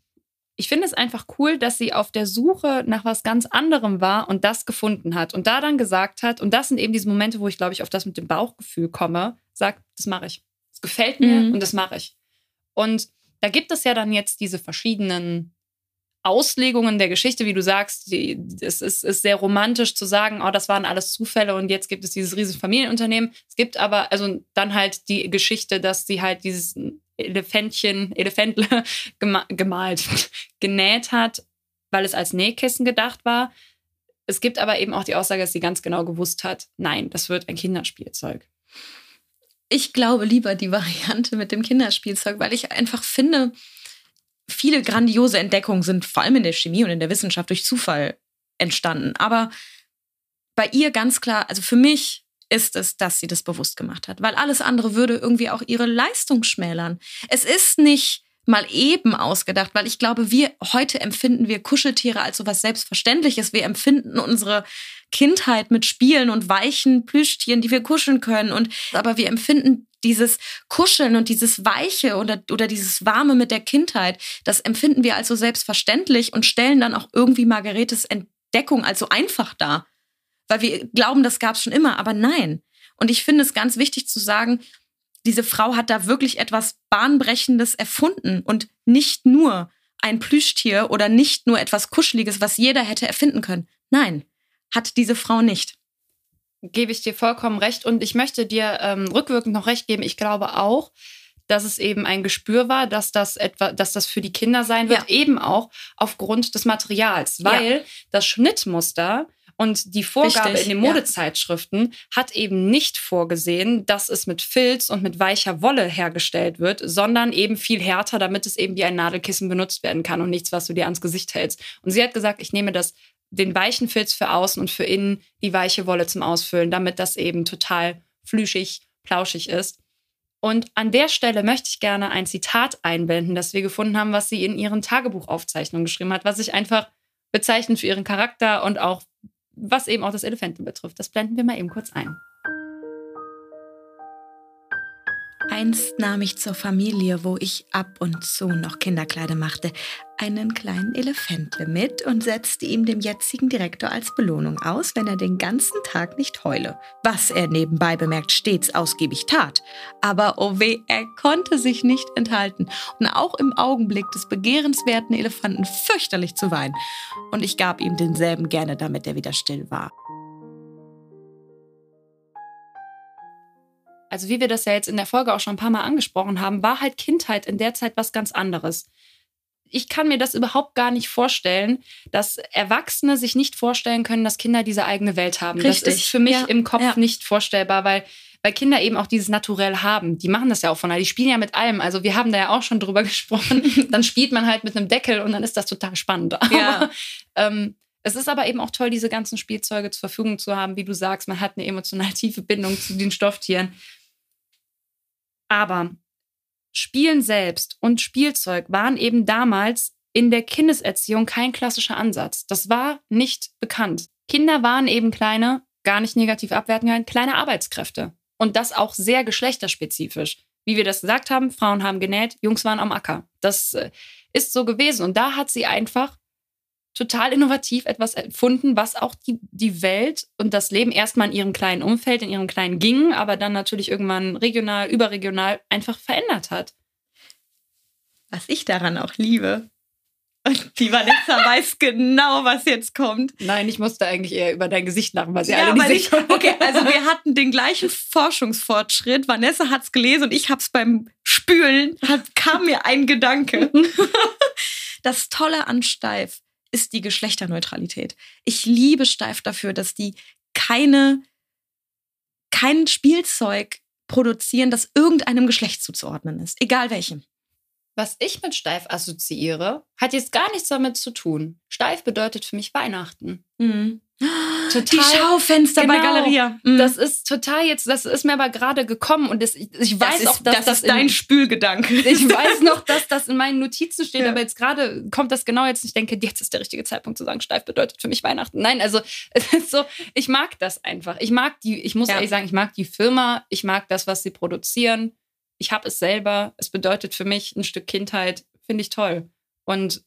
ich finde es einfach cool, dass sie auf der Suche nach was ganz anderem war und das gefunden hat und da dann gesagt hat, und das sind eben diese Momente, wo ich glaube ich auf das mit dem Bauchgefühl komme, sagt, das mache ich. Es gefällt mir mhm. und das mache ich. Und da gibt es ja dann jetzt diese verschiedenen Auslegungen der Geschichte, wie du sagst, die, es ist, ist, sehr romantisch zu sagen, oh, das waren alles Zufälle und jetzt gibt es dieses riesige Familienunternehmen. Es gibt aber also dann halt die Geschichte, dass sie halt dieses Elefantchen, Elefantle (laughs) gemalt, (laughs) genäht hat, weil es als Nähkissen gedacht war. Es gibt aber eben auch die Aussage, dass sie ganz genau gewusst hat, nein, das wird ein Kinderspielzeug. Ich glaube lieber die Variante mit dem Kinderspielzeug, weil ich einfach finde, viele grandiose Entdeckungen sind vor allem in der Chemie und in der Wissenschaft durch Zufall entstanden. Aber bei ihr ganz klar, also für mich ist es, dass sie das bewusst gemacht hat, weil alles andere würde irgendwie auch ihre Leistung schmälern. Es ist nicht mal eben ausgedacht, weil ich glaube, wir heute empfinden wir Kuscheltiere als so was Selbstverständliches. Wir empfinden unsere Kindheit mit Spielen und weichen Plüschtieren, die wir kuscheln können. Und aber wir empfinden dieses Kuscheln und dieses Weiche oder, oder dieses Warme mit der Kindheit, das empfinden wir als so selbstverständlich und stellen dann auch irgendwie Margaretes Entdeckung als so einfach dar. Weil wir glauben, das gab es schon immer, aber nein. Und ich finde es ganz wichtig zu sagen, diese Frau hat da wirklich etwas Bahnbrechendes erfunden und nicht nur ein Plüschtier oder nicht nur etwas Kuscheliges, was jeder hätte erfinden können. Nein, hat diese Frau nicht. Gebe ich dir vollkommen recht und ich möchte dir ähm, rückwirkend noch recht geben. Ich glaube auch, dass es eben ein Gespür war, dass das etwa, dass das für die Kinder sein wird, ja. eben auch aufgrund des Materials, weil ja. das Schnittmuster und die Vorgabe Richtig, in den Modezeitschriften ja. hat eben nicht vorgesehen, dass es mit Filz und mit weicher Wolle hergestellt wird, sondern eben viel härter, damit es eben wie ein Nadelkissen benutzt werden kann und nichts, was du dir ans Gesicht hältst. Und sie hat gesagt, ich nehme das den weichen Filz für außen und für innen die weiche Wolle zum Ausfüllen, damit das eben total flüschig, plauschig ist. Und an der Stelle möchte ich gerne ein Zitat einblenden, das wir gefunden haben, was sie in ihren Tagebuchaufzeichnungen geschrieben hat, was ich einfach bezeichnend für ihren Charakter und auch was eben auch das Elefanten betrifft. Das blenden wir mal eben kurz ein. Einst nahm ich zur Familie, wo ich ab und zu noch Kinderkleider machte, einen kleinen Elefantle mit und setzte ihm dem jetzigen Direktor als Belohnung aus, wenn er den ganzen Tag nicht heule. Was er nebenbei bemerkt stets ausgiebig tat. Aber oh weh, er konnte sich nicht enthalten und auch im Augenblick des begehrenswerten Elefanten fürchterlich zu weinen. Und ich gab ihm denselben gerne, damit er wieder still war. Also wie wir das ja jetzt in der Folge auch schon ein paar Mal angesprochen haben, war halt Kindheit in der Zeit was ganz anderes. Ich kann mir das überhaupt gar nicht vorstellen, dass Erwachsene sich nicht vorstellen können, dass Kinder diese eigene Welt haben. Richtig. Das ist für mich ja. im Kopf ja. nicht vorstellbar, weil weil Kinder eben auch dieses Naturell haben. Die machen das ja auch von die spielen ja mit allem. Also wir haben da ja auch schon drüber (laughs) gesprochen. dann spielt man halt mit einem Deckel und dann ist das total spannend. Ja. Aber, ähm, es ist aber eben auch toll, diese ganzen Spielzeuge zur Verfügung zu haben, wie du sagst. Man hat eine emotional tiefe Bindung zu den Stofftieren. Aber Spielen selbst und Spielzeug waren eben damals in der Kindeserziehung kein klassischer Ansatz. Das war nicht bekannt. Kinder waren eben kleine, gar nicht negativ abwerten kleine Arbeitskräfte. Und das auch sehr geschlechterspezifisch. Wie wir das gesagt haben, Frauen haben genäht, Jungs waren am Acker. Das äh, ist so gewesen. Und da hat sie einfach total innovativ etwas erfunden, was auch die, die Welt und das Leben erstmal in ihrem kleinen Umfeld, in ihrem kleinen Ging, aber dann natürlich irgendwann regional, überregional einfach verändert hat. Was ich daran auch liebe. Und die Vanessa (laughs) weiß genau, was jetzt kommt. Nein, ich musste eigentlich eher über dein Gesicht lachen, weil sie ja, alle nicht ich, Okay, also wir (laughs) hatten den gleichen Forschungsfortschritt. Vanessa hat es gelesen und ich habe es beim Spülen, hat, kam mir ein Gedanke. (laughs) Das Tolle an Steif ist die Geschlechterneutralität. Ich liebe Steif dafür, dass die keine, kein Spielzeug produzieren, das irgendeinem Geschlecht zuzuordnen ist, egal welchem. Was ich mit steif assoziiere, hat jetzt gar nichts damit zu tun. Steif bedeutet für mich Weihnachten. Mhm. total. Die Schaufenster genau, bei Galeria. Mhm. Das ist total jetzt, das ist mir aber gerade gekommen und das, ich weiß das auch, dass das, das ist dein Spülgedanke. Ich weiß noch, (laughs) dass das in meinen Notizen steht, ja. aber jetzt gerade kommt das genau jetzt. Ich denke, jetzt ist der richtige Zeitpunkt zu sagen, steif bedeutet für mich Weihnachten. Nein, also (laughs) es ist so, ich mag das einfach. Ich mag die, ich muss ja. ehrlich sagen, ich mag die Firma, ich mag das, was sie produzieren. Ich habe es selber. Es bedeutet für mich ein Stück Kindheit. Finde ich toll. Und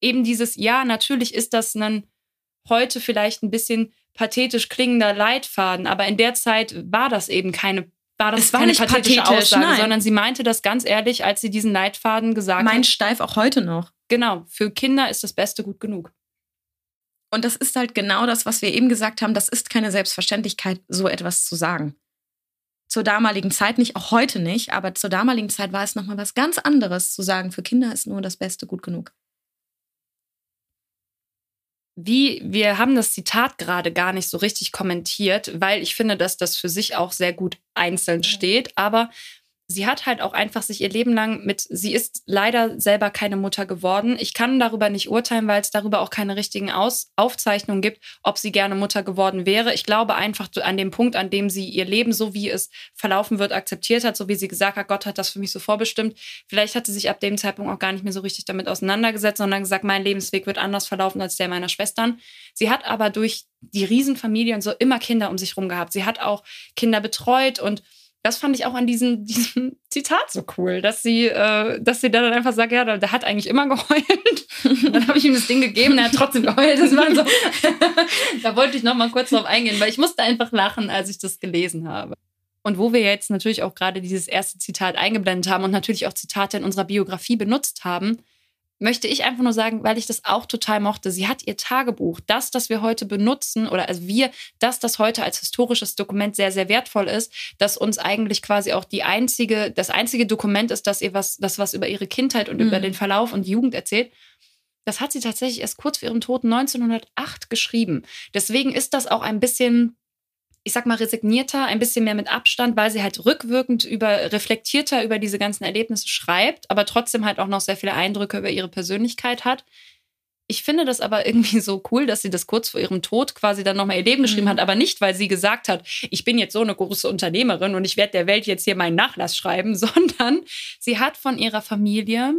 eben dieses, ja, natürlich ist das ein heute vielleicht ein bisschen pathetisch klingender Leitfaden, aber in der Zeit war das eben keine war das es war keine nicht pathetische pathetisch, Aussage, nein. sondern sie meinte das ganz ehrlich, als sie diesen Leitfaden gesagt Mein hat. Steif auch heute noch. Genau, für Kinder ist das Beste gut genug. Und das ist halt genau das, was wir eben gesagt haben. Das ist keine Selbstverständlichkeit, so etwas zu sagen. Zur damaligen Zeit nicht, auch heute nicht, aber zur damaligen Zeit war es nochmal was ganz anderes zu sagen, für Kinder ist nur das Beste gut genug. wie, wir haben das Zitat gerade gar nicht so richtig kommentiert, weil ich finde, dass das für sich auch sehr gut einzeln steht. Aber sie hat halt auch einfach sich ihr Leben lang mit, sie ist leider selber keine Mutter geworden. Ich kann darüber nicht urteilen, weil es darüber auch keine richtigen Aus Aufzeichnungen gibt, ob sie gerne Mutter geworden wäre. Ich glaube einfach an dem Punkt, an dem sie ihr Leben, so wie es verlaufen wird, akzeptiert hat, so wie sie gesagt hat, Gott hat das für mich so vorbestimmt. Vielleicht hat sie sich ab dem Zeitpunkt auch gar nicht mehr so richtig damit auseinandergesetzt, sondern gesagt, mein Lebensweg wird anders verlaufen als der meiner Schwestern. Sie hat aber durch die Riesenfamilie und so immer Kinder um sich rum gehabt. Sie hat auch Kinder betreut und das fand ich auch an diesem, (laughs) diesem Zitat so cool, dass sie, äh, dass sie dann einfach sagt, ja, der, der hat eigentlich immer geheult. (laughs) Und dann habe ich ihm das Ding gegeben, er hat trotzdem geheult. Das war so, (laughs) da wollte ich noch mal kurz drauf eingehen, weil ich musste einfach lachen, als ich das gelesen habe. Und wo wir jetzt natürlich auch gerade dieses erste Zitat eingeblendet haben und natürlich auch Zitate in unserer Biografie benutzt haben, möchte ich einfach nur sagen, weil ich das auch total mochte. Sie hat ihr Tagebuch, das, das wir heute benutzen, oder also wir, das, das heute als historisches Dokument sehr, sehr wertvoll ist, dass uns eigentlich quasi auch die einzige, das einzige Dokument ist, dass ihr was, das was über ihre Kindheit und mhm. über den Verlauf und Jugend erzählt. Das hat sie tatsächlich erst kurz vor ihrem Tod 1908 geschrieben. Deswegen ist das auch ein bisschen ich sag mal, resignierter, ein bisschen mehr mit Abstand, weil sie halt rückwirkend über, reflektierter über diese ganzen Erlebnisse schreibt, aber trotzdem halt auch noch sehr viele Eindrücke über ihre Persönlichkeit hat. Ich finde das aber irgendwie so cool, dass sie das kurz vor ihrem Tod quasi dann nochmal ihr Leben geschrieben mhm. hat, aber nicht, weil sie gesagt hat, ich bin jetzt so eine große Unternehmerin und ich werde der Welt jetzt hier meinen Nachlass schreiben, (laughs) sondern sie hat von ihrer Familie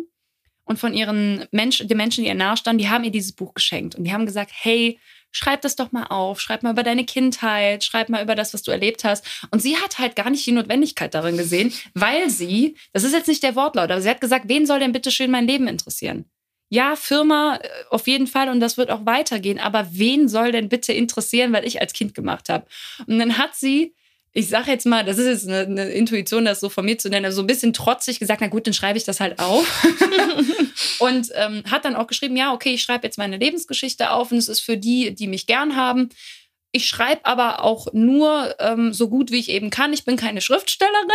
und von ihren Menschen, den Menschen, die ihr nahestanden, die haben ihr dieses Buch geschenkt und die haben gesagt, hey, schreib das doch mal auf, schreib mal über deine Kindheit, schreib mal über das, was du erlebt hast. Und sie hat halt gar nicht die Notwendigkeit darin gesehen, weil sie, das ist jetzt nicht der Wortlaut, aber sie hat gesagt, wen soll denn bitte schön mein Leben interessieren? Ja, Firma äh, auf jeden Fall und das wird auch weitergehen, aber wen soll denn bitte interessieren, weil ich als Kind gemacht habe? Und dann hat sie ich sage jetzt mal, das ist jetzt eine, eine, Intuition, das so von mir zu nennen, also so ein bisschen trotzig gesagt, na gut, dann schreibe ich das halt auf. (laughs) und ähm, hat dann auch geschrieben, ja, okay, ich schreibe jetzt meine Lebensgeschichte auf und es ist für die, die mich gern haben. Ich schreibe aber auch nur ähm, so gut, wie ich eben kann. Ich bin keine Schriftstellerin.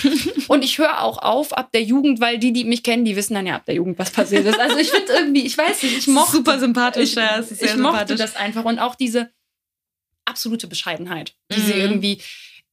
(laughs) und ich höre auch auf ab der Jugend, weil die, die mich kennen, die wissen dann ja ab der Jugend, was passiert ist. Also ich finde irgendwie, ich weiß nicht, ich mochte... Super sympathisch, ich, ja. ich mochte sympathisch. das einfach. Und auch diese absolute Bescheidenheit, die mhm. sie irgendwie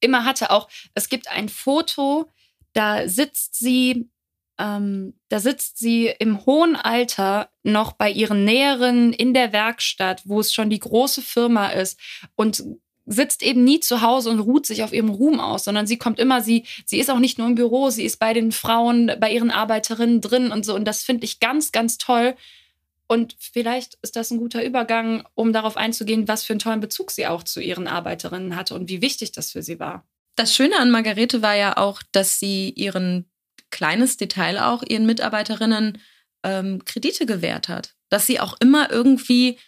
immer hatte. Auch es gibt ein Foto, da sitzt sie, ähm, da sitzt sie im hohen Alter noch bei ihren Näheren in der Werkstatt, wo es schon die große Firma ist und sitzt eben nie zu Hause und ruht sich auf ihrem Ruhm aus, sondern sie kommt immer, sie, sie ist auch nicht nur im Büro, sie ist bei den Frauen, bei ihren Arbeiterinnen drin und so. Und das finde ich ganz, ganz toll. Und vielleicht ist das ein guter Übergang, um darauf einzugehen, was für einen tollen Bezug sie auch zu ihren Arbeiterinnen hatte und wie wichtig das für sie war. Das Schöne an Margarete war ja auch, dass sie ihren kleines Detail auch ihren Mitarbeiterinnen ähm, Kredite gewährt hat. Dass sie auch immer irgendwie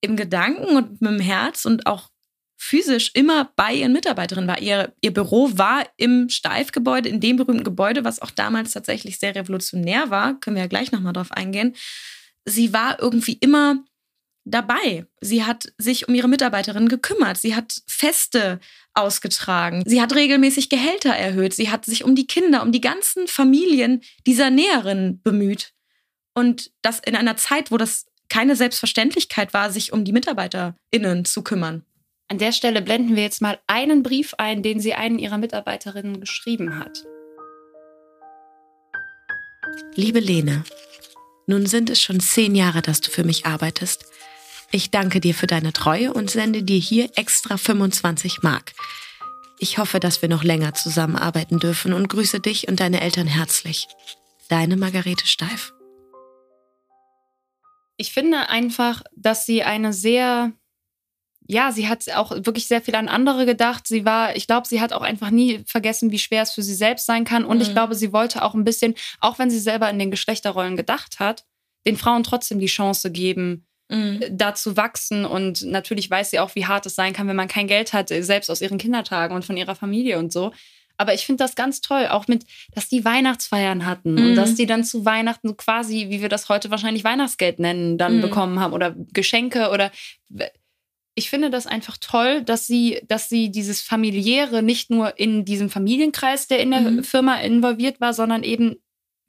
im Gedanken und mit dem Herz und auch physisch immer bei ihren Mitarbeiterinnen war. Ihr, ihr Büro war im Steifgebäude, in dem berühmten Gebäude, was auch damals tatsächlich sehr revolutionär war. Können wir ja gleich nochmal drauf eingehen sie war irgendwie immer dabei. Sie hat sich um ihre Mitarbeiterinnen gekümmert. Sie hat Feste ausgetragen. Sie hat regelmäßig Gehälter erhöht. Sie hat sich um die Kinder, um die ganzen Familien dieser Näherinnen bemüht. Und das in einer Zeit, wo das keine Selbstverständlichkeit war, sich um die MitarbeiterInnen zu kümmern. An der Stelle blenden wir jetzt mal einen Brief ein, den sie einen ihrer Mitarbeiterinnen geschrieben hat. Liebe Lene, nun sind es schon zehn Jahre, dass du für mich arbeitest. Ich danke dir für deine Treue und sende dir hier extra 25 Mark. Ich hoffe, dass wir noch länger zusammenarbeiten dürfen und grüße dich und deine Eltern herzlich. Deine Margarete Steif. Ich finde einfach, dass sie eine sehr, ja, sie hat auch wirklich sehr viel an andere gedacht. Sie war, ich glaube, sie hat auch einfach nie vergessen, wie schwer es für sie selbst sein kann. Und mhm. ich glaube, sie wollte auch ein bisschen, auch wenn sie selber in den Geschlechterrollen gedacht hat, den Frauen trotzdem die Chance geben, mhm. da zu wachsen. Und natürlich weiß sie auch, wie hart es sein kann, wenn man kein Geld hat, selbst aus ihren Kindertagen und von ihrer Familie und so. Aber ich finde das ganz toll, auch mit, dass die Weihnachtsfeiern hatten mhm. und dass die dann zu Weihnachten quasi, wie wir das heute wahrscheinlich Weihnachtsgeld nennen, dann mhm. bekommen haben oder Geschenke oder ich finde das einfach toll, dass sie, dass sie dieses familiäre nicht nur in diesem Familienkreis, der in der mhm. Firma involviert war, sondern eben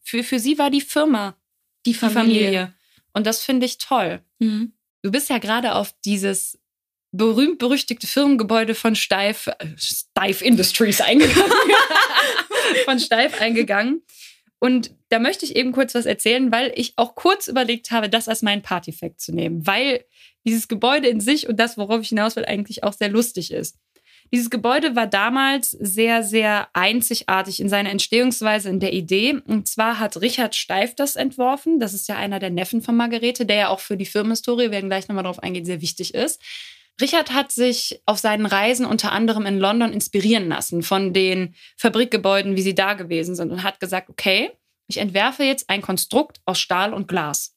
für, für sie war die Firma die Familie. Die Familie. Und das finde ich toll. Mhm. Du bist ja gerade auf dieses berühmt-berüchtigte Firmengebäude von Steif, äh, Steif Industries eingegangen. (laughs) von Steif eingegangen. Und da möchte ich eben kurz was erzählen, weil ich auch kurz überlegt habe, das als meinen Partyfact zu nehmen, weil dieses Gebäude in sich und das, worauf ich hinaus will, eigentlich auch sehr lustig ist. Dieses Gebäude war damals sehr, sehr einzigartig in seiner Entstehungsweise, in der Idee. Und zwar hat Richard Steif das entworfen. Das ist ja einer der Neffen von Margarete, der ja auch für die Firmenhistorie, wir werden gleich nochmal drauf eingehen, sehr wichtig ist. Richard hat sich auf seinen Reisen unter anderem in London inspirieren lassen von den Fabrikgebäuden, wie sie da gewesen sind und hat gesagt, okay, ich entwerfe jetzt ein Konstrukt aus Stahl und Glas.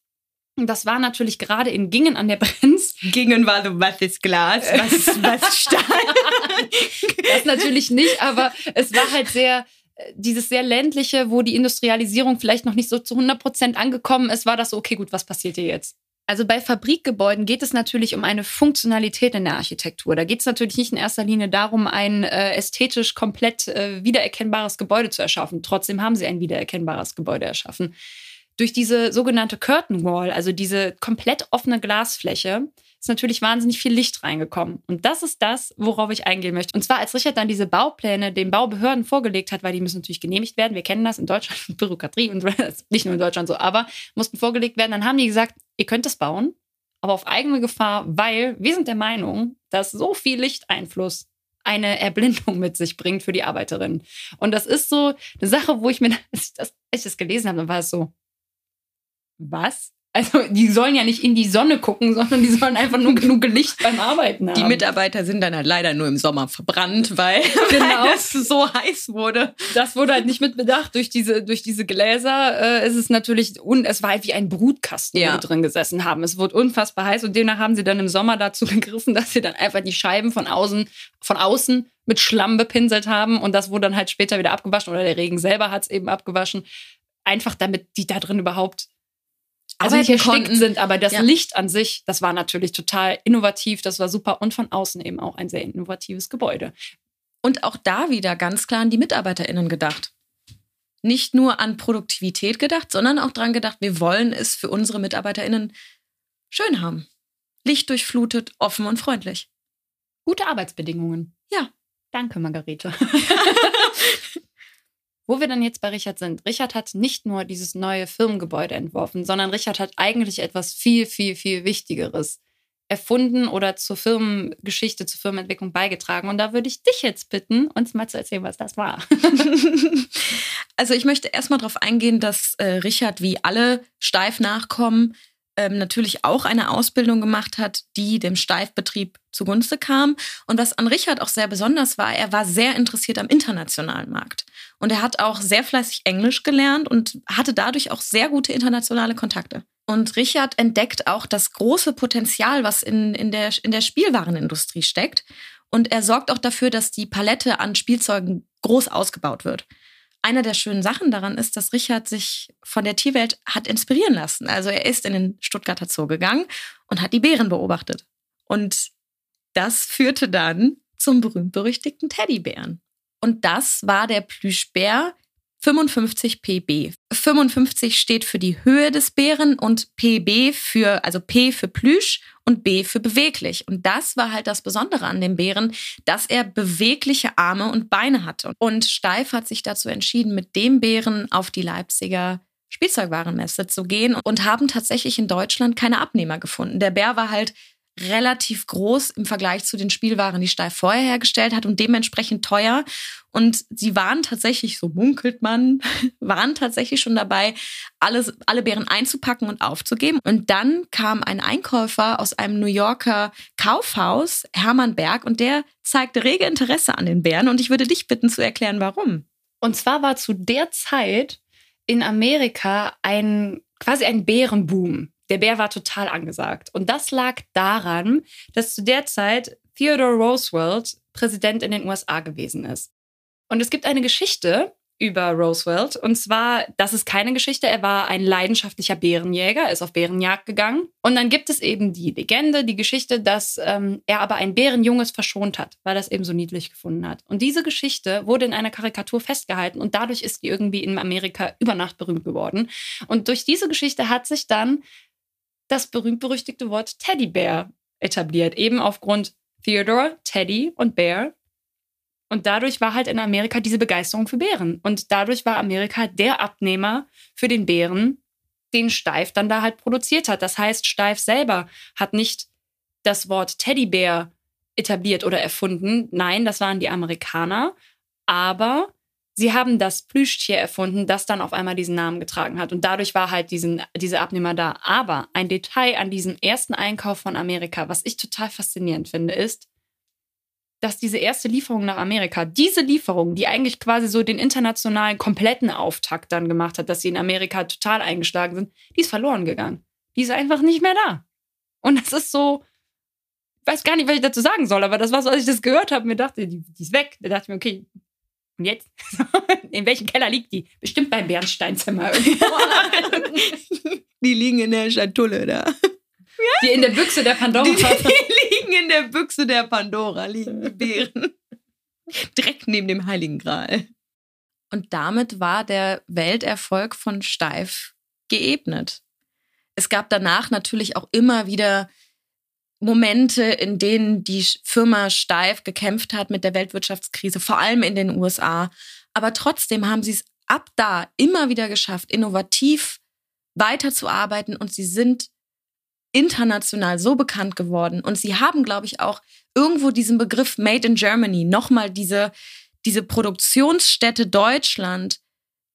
Und das war natürlich gerade in Gingen an der Brenz. Gingen war so, was ist Glas, was ist was Stahl? (laughs) das natürlich nicht, aber es war halt sehr, äh, dieses sehr ländliche, wo die Industrialisierung vielleicht noch nicht so zu 100 Prozent angekommen ist, war das so, okay, gut, was passiert hier jetzt? Also bei Fabrikgebäuden geht es natürlich um eine Funktionalität in der Architektur. Da geht es natürlich nicht in erster Linie darum, ein äh, ästhetisch komplett äh, wiedererkennbares Gebäude zu erschaffen. Trotzdem haben sie ein wiedererkennbares Gebäude erschaffen. Durch diese sogenannte Curtain Wall, also diese komplett offene Glasfläche, ist natürlich wahnsinnig viel Licht reingekommen. Und das ist das, worauf ich eingehen möchte. Und zwar, als Richard dann diese Baupläne den Baubehörden vorgelegt hat, weil die müssen natürlich genehmigt werden. Wir kennen das in Deutschland, Bürokratie und (laughs) nicht nur in Deutschland so, aber mussten vorgelegt werden. Dann haben die gesagt, ihr könnt es bauen, aber auf eigene Gefahr, weil wir sind der Meinung, dass so viel Lichteinfluss eine Erblindung mit sich bringt für die Arbeiterinnen. Und das ist so eine Sache, wo ich mir, (laughs) als ich das, als ich das gelesen habe, dann war es so, was? Also die sollen ja nicht in die Sonne gucken, sondern die sollen einfach nur genug Licht beim Arbeiten haben. Die Mitarbeiter sind dann halt leider nur im Sommer verbrannt, weil, (laughs) genau. weil es so heiß wurde. Das wurde halt nicht mit bedacht. Durch diese, durch diese Gläser äh, ist es natürlich, un es war halt wie ein Brutkasten, ja. wo wir drin gesessen haben. Es wurde unfassbar heiß und demnach haben sie dann im Sommer dazu (laughs) gegriffen, dass sie dann einfach die Scheiben von außen, von außen mit Schlamm bepinselt haben und das wurde dann halt später wieder abgewaschen oder der Regen selber hat es eben abgewaschen. Einfach damit die da drin überhaupt also nicht erstickt sind, aber das ja. Licht an sich, das war natürlich total innovativ, das war super und von außen eben auch ein sehr innovatives Gebäude. Und auch da wieder ganz klar an die MitarbeiterInnen gedacht. Nicht nur an Produktivität gedacht, sondern auch daran gedacht, wir wollen es für unsere MitarbeiterInnen schön haben. Licht durchflutet, offen und freundlich. Gute Arbeitsbedingungen. Ja. Danke, Margarete. (laughs) Wo wir dann jetzt bei Richard sind. Richard hat nicht nur dieses neue Firmengebäude entworfen, sondern Richard hat eigentlich etwas viel, viel, viel Wichtigeres erfunden oder zur Firmengeschichte, zur Firmenentwicklung beigetragen. Und da würde ich dich jetzt bitten, uns mal zu erzählen, was das war. (laughs) also ich möchte erstmal darauf eingehen, dass äh, Richard wie alle Steif-Nachkommen ähm, natürlich auch eine Ausbildung gemacht hat, die dem Steifbetrieb zugunste kam. Und was an Richard auch sehr besonders war, er war sehr interessiert am internationalen Markt. Und er hat auch sehr fleißig Englisch gelernt und hatte dadurch auch sehr gute internationale Kontakte. Und Richard entdeckt auch das große Potenzial, was in, in, der, in der Spielwarenindustrie steckt. Und er sorgt auch dafür, dass die Palette an Spielzeugen groß ausgebaut wird eine der schönen Sachen daran ist, dass Richard sich von der Tierwelt hat inspirieren lassen. Also er ist in den Stuttgarter Zoo gegangen und hat die Bären beobachtet. Und das führte dann zum berühmt-berüchtigten Teddybären. Und das war der Plüschbär 55 PB. 55 steht für die Höhe des Bären und PB für, also P für Plüsch und B für beweglich. Und das war halt das Besondere an dem Bären, dass er bewegliche Arme und Beine hatte. Und Steif hat sich dazu entschieden, mit dem Bären auf die Leipziger Spielzeugwarenmesse zu gehen und haben tatsächlich in Deutschland keine Abnehmer gefunden. Der Bär war halt relativ groß im Vergleich zu den Spielwaren, die Steif vorher hergestellt hat und dementsprechend teuer. Und sie waren tatsächlich, so munkelt man, (laughs) waren tatsächlich schon dabei, alles, alle Bären einzupacken und aufzugeben. Und dann kam ein Einkäufer aus einem New Yorker Kaufhaus, Hermann Berg, und der zeigte rege Interesse an den Bären. Und ich würde dich bitten zu erklären, warum. Und zwar war zu der Zeit in Amerika ein quasi ein Bärenboom. Der Bär war total angesagt. Und das lag daran, dass zu der Zeit Theodore Roosevelt Präsident in den USA gewesen ist. Und es gibt eine Geschichte, über Roosevelt. Und zwar, das ist keine Geschichte, er war ein leidenschaftlicher Bärenjäger, ist auf Bärenjagd gegangen. Und dann gibt es eben die Legende, die Geschichte, dass ähm, er aber ein Bärenjunges verschont hat, weil er es eben so niedlich gefunden hat. Und diese Geschichte wurde in einer Karikatur festgehalten und dadurch ist die irgendwie in Amerika über Nacht berühmt geworden. Und durch diese Geschichte hat sich dann das berühmt-berüchtigte Wort Teddybär etabliert, eben aufgrund Theodore, Teddy und Bear und dadurch war halt in Amerika diese Begeisterung für Bären. Und dadurch war Amerika der Abnehmer für den Bären, den Steif dann da halt produziert hat. Das heißt, Steif selber hat nicht das Wort Teddybär etabliert oder erfunden. Nein, das waren die Amerikaner. Aber sie haben das Plüschtier erfunden, das dann auf einmal diesen Namen getragen hat. Und dadurch war halt diesen, diese Abnehmer da. Aber ein Detail an diesem ersten Einkauf von Amerika, was ich total faszinierend finde, ist, dass diese erste Lieferung nach Amerika, diese Lieferung, die eigentlich quasi so den internationalen kompletten Auftakt dann gemacht hat, dass sie in Amerika total eingeschlagen sind, die ist verloren gegangen. Die ist einfach nicht mehr da. Und das ist so, ich weiß gar nicht, was ich dazu sagen soll, aber das war so, als ich das gehört habe, mir dachte, die, die ist weg. Da dachte ich mir, okay, und jetzt? (laughs) In welchem Keller liegt die? Bestimmt beim Bernsteinzimmer. (laughs) die liegen in der Schatulle da. Die in der Büchse der Pandora. Die, die liegen in der Büchse der Pandora, liegen die Bären. Direkt neben dem Heiligen Gral. Und damit war der Welterfolg von Steif geebnet. Es gab danach natürlich auch immer wieder Momente, in denen die Firma Steif gekämpft hat mit der Weltwirtschaftskrise, vor allem in den USA. Aber trotzdem haben sie es ab da immer wieder geschafft, innovativ weiterzuarbeiten und sie sind international so bekannt geworden. Und sie haben, glaube ich, auch irgendwo diesen Begriff Made in Germany, nochmal diese, diese Produktionsstätte Deutschland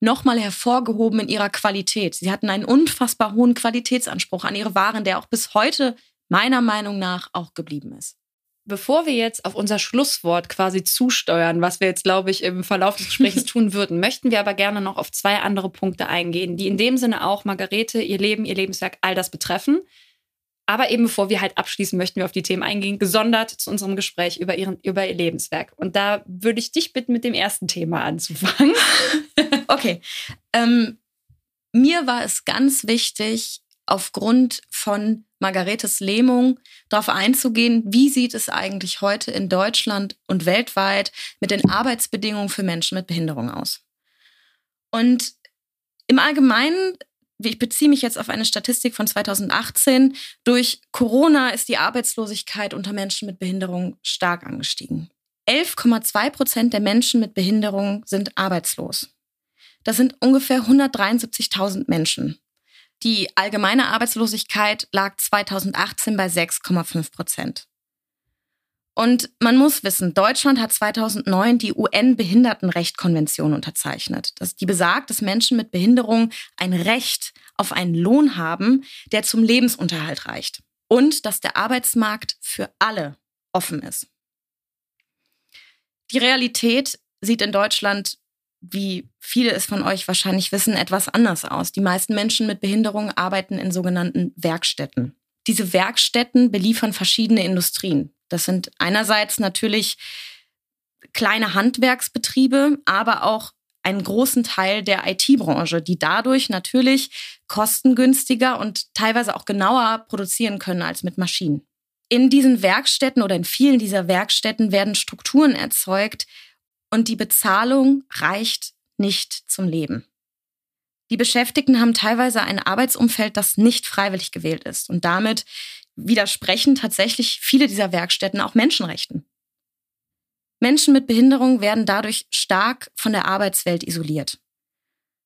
nochmal hervorgehoben in ihrer Qualität. Sie hatten einen unfassbar hohen Qualitätsanspruch an ihre Waren, der auch bis heute meiner Meinung nach auch geblieben ist. Bevor wir jetzt auf unser Schlusswort quasi zusteuern, was wir jetzt, glaube ich, im Verlauf des Gesprächs (laughs) tun würden, möchten wir aber gerne noch auf zwei andere Punkte eingehen, die in dem Sinne auch Margarete, ihr Leben, ihr Lebenswerk, all das betreffen. Aber eben bevor wir halt abschließen, möchten wir auf die Themen eingehen, gesondert zu unserem Gespräch über, ihren, über ihr Lebenswerk. Und da würde ich dich bitten, mit dem ersten Thema anzufangen. (laughs) okay. Ähm, mir war es ganz wichtig, aufgrund von Margaretes Lähmung darauf einzugehen, wie sieht es eigentlich heute in Deutschland und weltweit mit den Arbeitsbedingungen für Menschen mit Behinderung aus. Und im Allgemeinen ich beziehe mich jetzt auf eine Statistik von 2018, durch Corona ist die Arbeitslosigkeit unter Menschen mit Behinderung stark angestiegen. 11,2 Prozent der Menschen mit Behinderung sind arbeitslos. Das sind ungefähr 173.000 Menschen. Die allgemeine Arbeitslosigkeit lag 2018 bei 6,5 Prozent. Und man muss wissen, Deutschland hat 2009 die UN-Behindertenrechtkonvention unterzeichnet. Die besagt, dass Menschen mit Behinderung ein Recht auf einen Lohn haben, der zum Lebensunterhalt reicht. Und dass der Arbeitsmarkt für alle offen ist. Die Realität sieht in Deutschland, wie viele es von euch wahrscheinlich wissen, etwas anders aus. Die meisten Menschen mit Behinderung arbeiten in sogenannten Werkstätten. Diese Werkstätten beliefern verschiedene Industrien. Das sind einerseits natürlich kleine Handwerksbetriebe, aber auch einen großen Teil der IT-Branche, die dadurch natürlich kostengünstiger und teilweise auch genauer produzieren können als mit Maschinen. In diesen Werkstätten oder in vielen dieser Werkstätten werden Strukturen erzeugt und die Bezahlung reicht nicht zum Leben. Die Beschäftigten haben teilweise ein Arbeitsumfeld, das nicht freiwillig gewählt ist und damit widersprechen tatsächlich viele dieser Werkstätten auch Menschenrechten. Menschen mit Behinderung werden dadurch stark von der Arbeitswelt isoliert.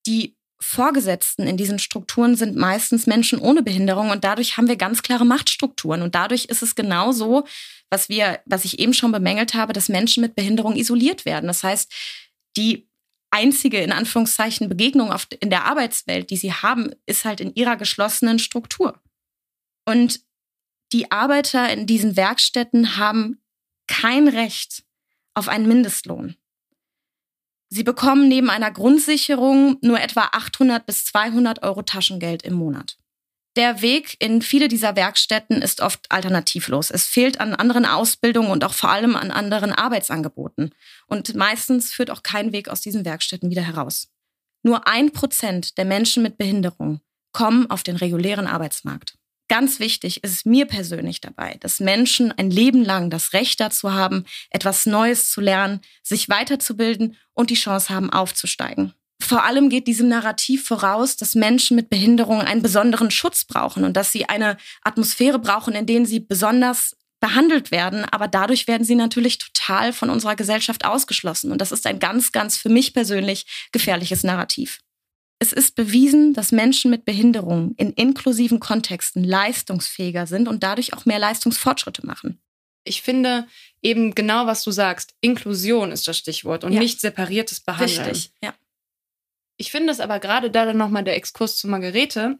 Die Vorgesetzten in diesen Strukturen sind meistens Menschen ohne Behinderung und dadurch haben wir ganz klare Machtstrukturen. Und dadurch ist es genau so, was wir, was ich eben schon bemängelt habe, dass Menschen mit Behinderung isoliert werden. Das heißt, die einzige, in Anführungszeichen, Begegnung auf, in der Arbeitswelt, die sie haben, ist halt in ihrer geschlossenen Struktur. Und die Arbeiter in diesen Werkstätten haben kein Recht auf einen Mindestlohn. Sie bekommen neben einer Grundsicherung nur etwa 800 bis 200 Euro Taschengeld im Monat. Der Weg in viele dieser Werkstätten ist oft alternativlos. Es fehlt an anderen Ausbildungen und auch vor allem an anderen Arbeitsangeboten. Und meistens führt auch kein Weg aus diesen Werkstätten wieder heraus. Nur ein Prozent der Menschen mit Behinderung kommen auf den regulären Arbeitsmarkt. Ganz wichtig ist mir persönlich dabei, dass Menschen ein Leben lang das Recht dazu haben, etwas Neues zu lernen, sich weiterzubilden und die Chance haben, aufzusteigen. Vor allem geht diesem Narrativ voraus, dass Menschen mit Behinderung einen besonderen Schutz brauchen und dass sie eine Atmosphäre brauchen, in der sie besonders behandelt werden, aber dadurch werden sie natürlich total von unserer Gesellschaft ausgeschlossen. Und das ist ein ganz, ganz für mich persönlich gefährliches Narrativ. Es ist bewiesen, dass Menschen mit Behinderung in inklusiven Kontexten leistungsfähiger sind und dadurch auch mehr Leistungsfortschritte machen. Ich finde eben genau, was du sagst. Inklusion ist das Stichwort und ja. nicht separiertes Behandeln. Richtig, ja. Ich finde es aber gerade da dann nochmal der Exkurs zu Margarete,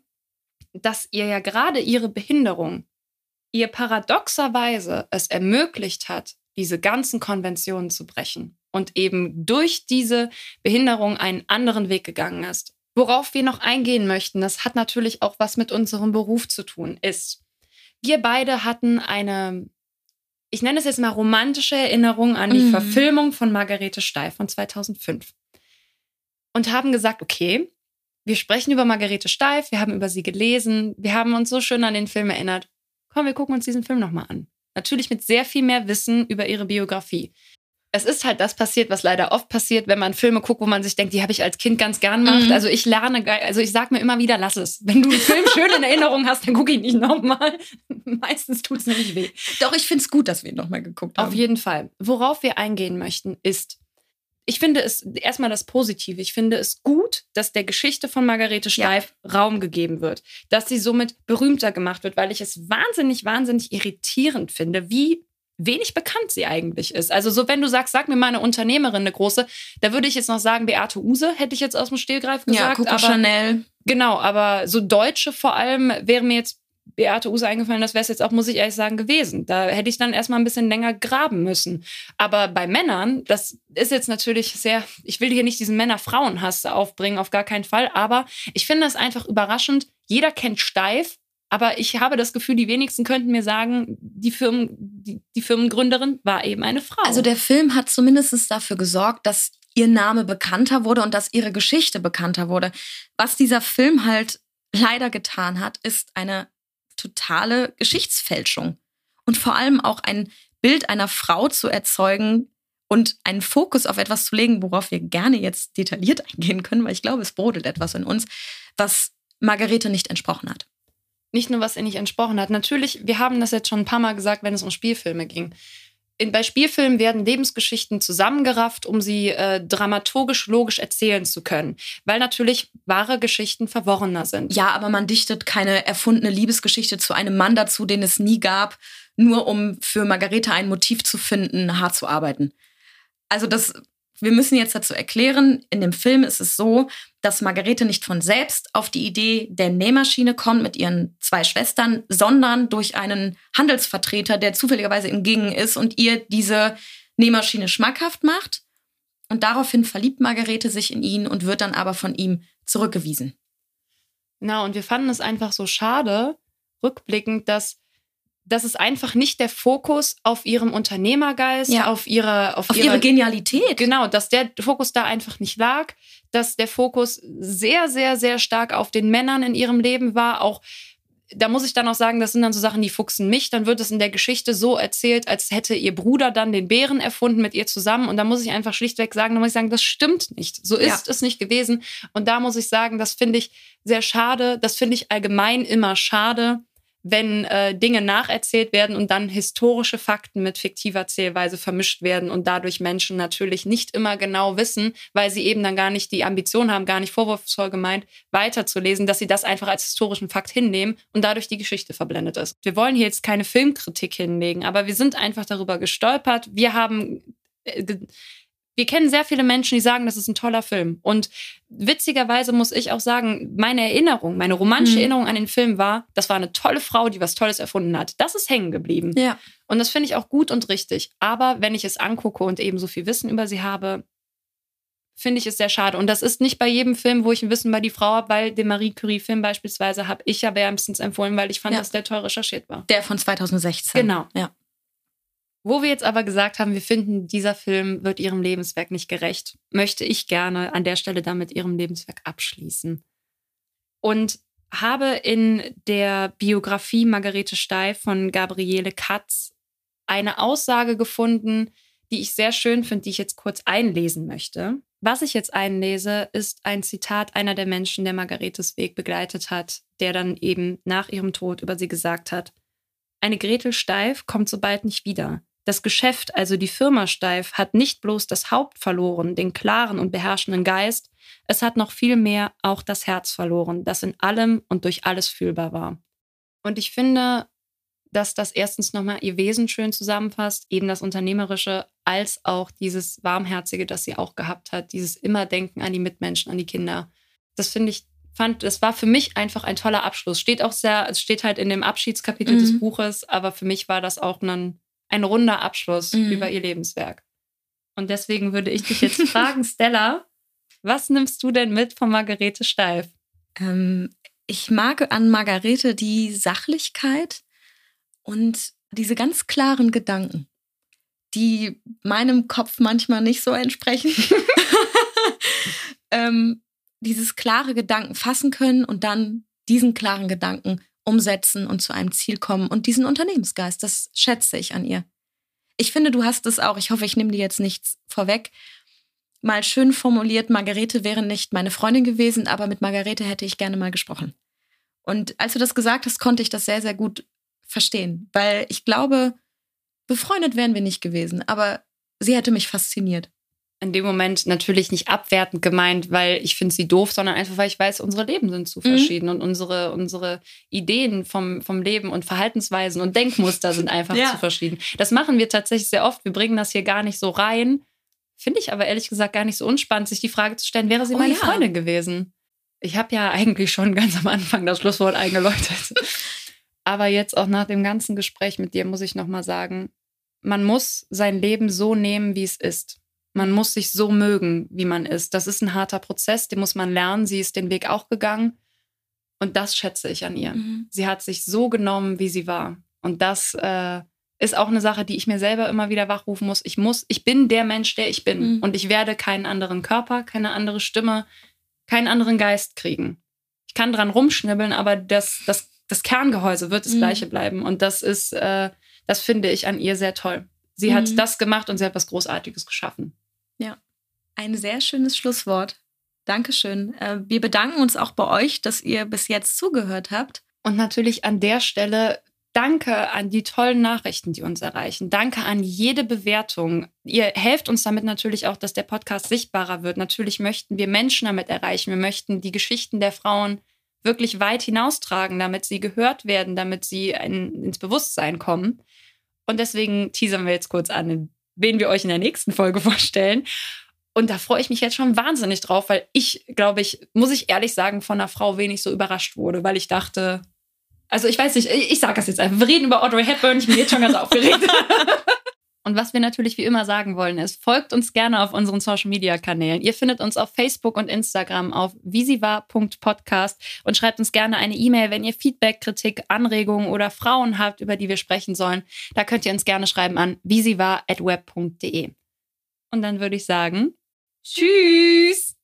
dass ihr ja gerade ihre Behinderung, ihr paradoxerweise es ermöglicht hat, diese ganzen Konventionen zu brechen und eben durch diese Behinderung einen anderen Weg gegangen ist. Worauf wir noch eingehen möchten, das hat natürlich auch was mit unserem Beruf zu tun, ist, wir beide hatten eine, ich nenne es jetzt mal romantische Erinnerung an die mhm. Verfilmung von Margarete Steif von 2005. Und haben gesagt, okay, wir sprechen über Margarete Steif, wir haben über sie gelesen, wir haben uns so schön an den Film erinnert. Komm, wir gucken uns diesen Film nochmal an. Natürlich mit sehr viel mehr Wissen über ihre Biografie es ist halt das passiert, was leider oft passiert, wenn man Filme guckt, wo man sich denkt, die habe ich als Kind ganz gern gemacht. Mhm. Also ich lerne, also ich sage mir immer wieder, lass es. Wenn du einen Film schön in Erinnerung hast, dann gucke ich nicht nochmal. (laughs) Meistens tut es nämlich weh. Doch, ich finde es gut, dass wir ihn nochmal geguckt haben. Auf jeden Fall. Worauf wir eingehen möchten, ist, ich finde es erstmal das Positive. Ich finde es gut, dass der Geschichte von Margarete Steif ja. Raum gegeben wird, dass sie somit berühmter gemacht wird, weil ich es wahnsinnig, wahnsinnig irritierend finde, wie wenig bekannt sie eigentlich ist. Also so, wenn du sagst, sag mir mal eine Unternehmerin, eine große, da würde ich jetzt noch sagen, Beate Use, hätte ich jetzt aus dem Stillgreif gesagt. Ja, Coco aber, Chanel. Genau, aber so Deutsche vor allem wäre mir jetzt Beate Use eingefallen, das wäre es jetzt auch, muss ich ehrlich sagen, gewesen. Da hätte ich dann erstmal ein bisschen länger graben müssen. Aber bei Männern, das ist jetzt natürlich sehr, ich will hier nicht diesen Männer-Frauen-Hass aufbringen, auf gar keinen Fall, aber ich finde das einfach überraschend. Jeder kennt Steif, aber ich habe das Gefühl, die wenigsten könnten mir sagen, die, Firmen, die, die Firmengründerin war eben eine Frau. Also der Film hat zumindest dafür gesorgt, dass ihr Name bekannter wurde und dass ihre Geschichte bekannter wurde. Was dieser Film halt leider getan hat, ist eine totale Geschichtsfälschung. Und vor allem auch ein Bild einer Frau zu erzeugen und einen Fokus auf etwas zu legen, worauf wir gerne jetzt detailliert (laughs) eingehen können, weil ich glaube, es brodelt etwas in uns, was Margarete nicht entsprochen hat nicht nur, was er nicht entsprochen hat. Natürlich, wir haben das jetzt schon ein paar Mal gesagt, wenn es um Spielfilme ging. In, bei Spielfilmen werden Lebensgeschichten zusammengerafft, um sie äh, dramaturgisch logisch erzählen zu können, weil natürlich wahre Geschichten verworrener sind. Ja, aber man dichtet keine erfundene Liebesgeschichte zu einem Mann dazu, den es nie gab, nur um für Margarete ein Motiv zu finden, hart zu arbeiten. Also das wir müssen jetzt dazu erklären, in dem Film ist es so, dass Margarete nicht von selbst auf die Idee der Nähmaschine kommt mit ihren zwei Schwestern, sondern durch einen Handelsvertreter, der zufälligerweise im Gingen ist und ihr diese Nähmaschine schmackhaft macht. Und daraufhin verliebt Margarete sich in ihn und wird dann aber von ihm zurückgewiesen. Na, und wir fanden es einfach so schade, rückblickend, dass dass es einfach nicht der Fokus auf ihrem Unternehmergeist, ja. auf ihre auf, auf ihre, ihre, Genialität. Genau, dass der Fokus da einfach nicht lag, dass der Fokus sehr sehr sehr stark auf den Männern in ihrem Leben war, auch da muss ich dann auch sagen, das sind dann so Sachen, die fuchsen mich. Dann wird es in der Geschichte so erzählt, als hätte ihr Bruder dann den Bären erfunden mit ihr zusammen. Und da muss ich einfach schlichtweg sagen, da muss ich sagen, das stimmt nicht. So ist ja. es nicht gewesen. Und da muss ich sagen, das finde ich sehr schade. Das finde ich allgemein immer schade, wenn äh, Dinge nacherzählt werden und dann historische Fakten mit fiktiver Zählweise vermischt werden und dadurch Menschen natürlich nicht immer genau wissen, weil sie eben dann gar nicht die Ambition haben, gar nicht vorwurfsvoll gemeint, weiterzulesen, dass sie das einfach als historischen Fakt hinnehmen und dadurch die Geschichte verblendet ist. Wir wollen hier jetzt keine Filmkritik hinlegen, aber wir sind einfach darüber gestolpert. Wir haben äh, wir kennen sehr viele Menschen, die sagen, das ist ein toller Film. Und witzigerweise muss ich auch sagen, meine Erinnerung, meine romantische mhm. Erinnerung an den Film war, das war eine tolle Frau, die was Tolles erfunden hat. Das ist hängen geblieben. Ja. Und das finde ich auch gut und richtig. Aber wenn ich es angucke und eben so viel Wissen über sie habe, finde ich es sehr schade. Und das ist nicht bei jedem Film, wo ich ein Wissen über die Frau habe, weil den Marie Curie-Film beispielsweise habe ich ja wärmstens empfohlen, weil ich fand, ja. dass der toll recherchiert war. Der von 2016. Genau. Ja. Wo wir jetzt aber gesagt haben, wir finden, dieser Film wird ihrem Lebenswerk nicht gerecht, möchte ich gerne an der Stelle damit ihrem Lebenswerk abschließen. Und habe in der Biografie Margarete Steif von Gabriele Katz eine Aussage gefunden, die ich sehr schön finde, die ich jetzt kurz einlesen möchte. Was ich jetzt einlese, ist ein Zitat einer der Menschen, der Margaretes Weg begleitet hat, der dann eben nach ihrem Tod über sie gesagt hat, eine Gretel Steif kommt so bald nicht wieder. Das Geschäft, also die Firma Steif, hat nicht bloß das Haupt verloren, den klaren und beherrschenden Geist, es hat noch viel mehr auch das Herz verloren, das in allem und durch alles fühlbar war. Und ich finde, dass das erstens nochmal ihr Wesen schön zusammenfasst, eben das Unternehmerische, als auch dieses Warmherzige, das sie auch gehabt hat, dieses Immerdenken an die Mitmenschen, an die Kinder. Das finde ich, fand, das war für mich einfach ein toller Abschluss. Steht auch sehr, es steht halt in dem Abschiedskapitel mhm. des Buches, aber für mich war das auch ein ein runder Abschluss mhm. über ihr Lebenswerk. Und deswegen würde ich dich jetzt (laughs) fragen, Stella, was nimmst du denn mit von Margarete Steif? Ähm, ich mag an Margarete die Sachlichkeit und diese ganz klaren Gedanken, die meinem Kopf manchmal nicht so entsprechen. (laughs) ähm, dieses klare Gedanken fassen können und dann diesen klaren Gedanken umsetzen und zu einem Ziel kommen und diesen Unternehmensgeist, das schätze ich an ihr. Ich finde, du hast es auch, ich hoffe, ich nehme dir jetzt nichts vorweg, mal schön formuliert, Margarete wäre nicht meine Freundin gewesen, aber mit Margarete hätte ich gerne mal gesprochen. Und als du das gesagt hast, konnte ich das sehr, sehr gut verstehen, weil ich glaube, befreundet wären wir nicht gewesen, aber sie hätte mich fasziniert in dem Moment natürlich nicht abwertend gemeint, weil ich finde sie doof, sondern einfach, weil ich weiß, unsere Leben sind zu mhm. verschieden mhm. und unsere, unsere Ideen vom, vom Leben und Verhaltensweisen und Denkmuster sind einfach ja. zu verschieden. Das machen wir tatsächlich sehr oft. Wir bringen das hier gar nicht so rein. Finde ich aber ehrlich gesagt gar nicht so unspannend, sich die Frage zu stellen, wäre sie oh, meine ja. Freundin gewesen? Ich habe ja eigentlich schon ganz am Anfang das Schlusswort eingeläutet. (laughs) aber jetzt auch nach dem ganzen Gespräch mit dir muss ich nochmal sagen, man muss sein Leben so nehmen, wie es ist. Man muss sich so mögen, wie man ist. Das ist ein harter Prozess, den muss man lernen. Sie ist den Weg auch gegangen. Und das schätze ich an ihr. Mhm. Sie hat sich so genommen, wie sie war. Und das äh, ist auch eine Sache, die ich mir selber immer wieder wachrufen muss. Ich muss, ich bin der Mensch, der ich bin. Mhm. Und ich werde keinen anderen Körper, keine andere Stimme, keinen anderen Geist kriegen. Ich kann dran rumschnibbeln, aber das, das, das Kerngehäuse wird das mhm. gleiche bleiben. Und das ist, äh, das finde ich an ihr sehr toll. Sie hat mhm. das gemacht und sie hat was Großartiges geschaffen. Ja, ein sehr schönes Schlusswort. Dankeschön. Äh, wir bedanken uns auch bei euch, dass ihr bis jetzt zugehört habt. Und natürlich an der Stelle danke an die tollen Nachrichten, die uns erreichen. Danke an jede Bewertung. Ihr helft uns damit natürlich auch, dass der Podcast sichtbarer wird. Natürlich möchten wir Menschen damit erreichen. Wir möchten die Geschichten der Frauen wirklich weit hinaustragen, damit sie gehört werden, damit sie ein, ins Bewusstsein kommen. Und deswegen teasern wir jetzt kurz an, wen wir euch in der nächsten Folge (laughs) vorstellen. Und da freue ich mich jetzt schon wahnsinnig drauf, weil ich, glaube ich, muss ich ehrlich sagen, von einer Frau wenig so überrascht wurde, weil ich dachte, also ich weiß nicht, ich, ich sage das jetzt einfach. Wir reden über Audrey Hepburn, ich bin jetzt schon ganz aufgeregt. (laughs) Und was wir natürlich wie immer sagen wollen, ist, folgt uns gerne auf unseren Social Media Kanälen. Ihr findet uns auf Facebook und Instagram auf visiva.podcast und schreibt uns gerne eine E-Mail, wenn ihr Feedback, Kritik, Anregungen oder Frauen habt, über die wir sprechen sollen. Da könnt ihr uns gerne schreiben an visiva.web.de. Und dann würde ich sagen, tschüss!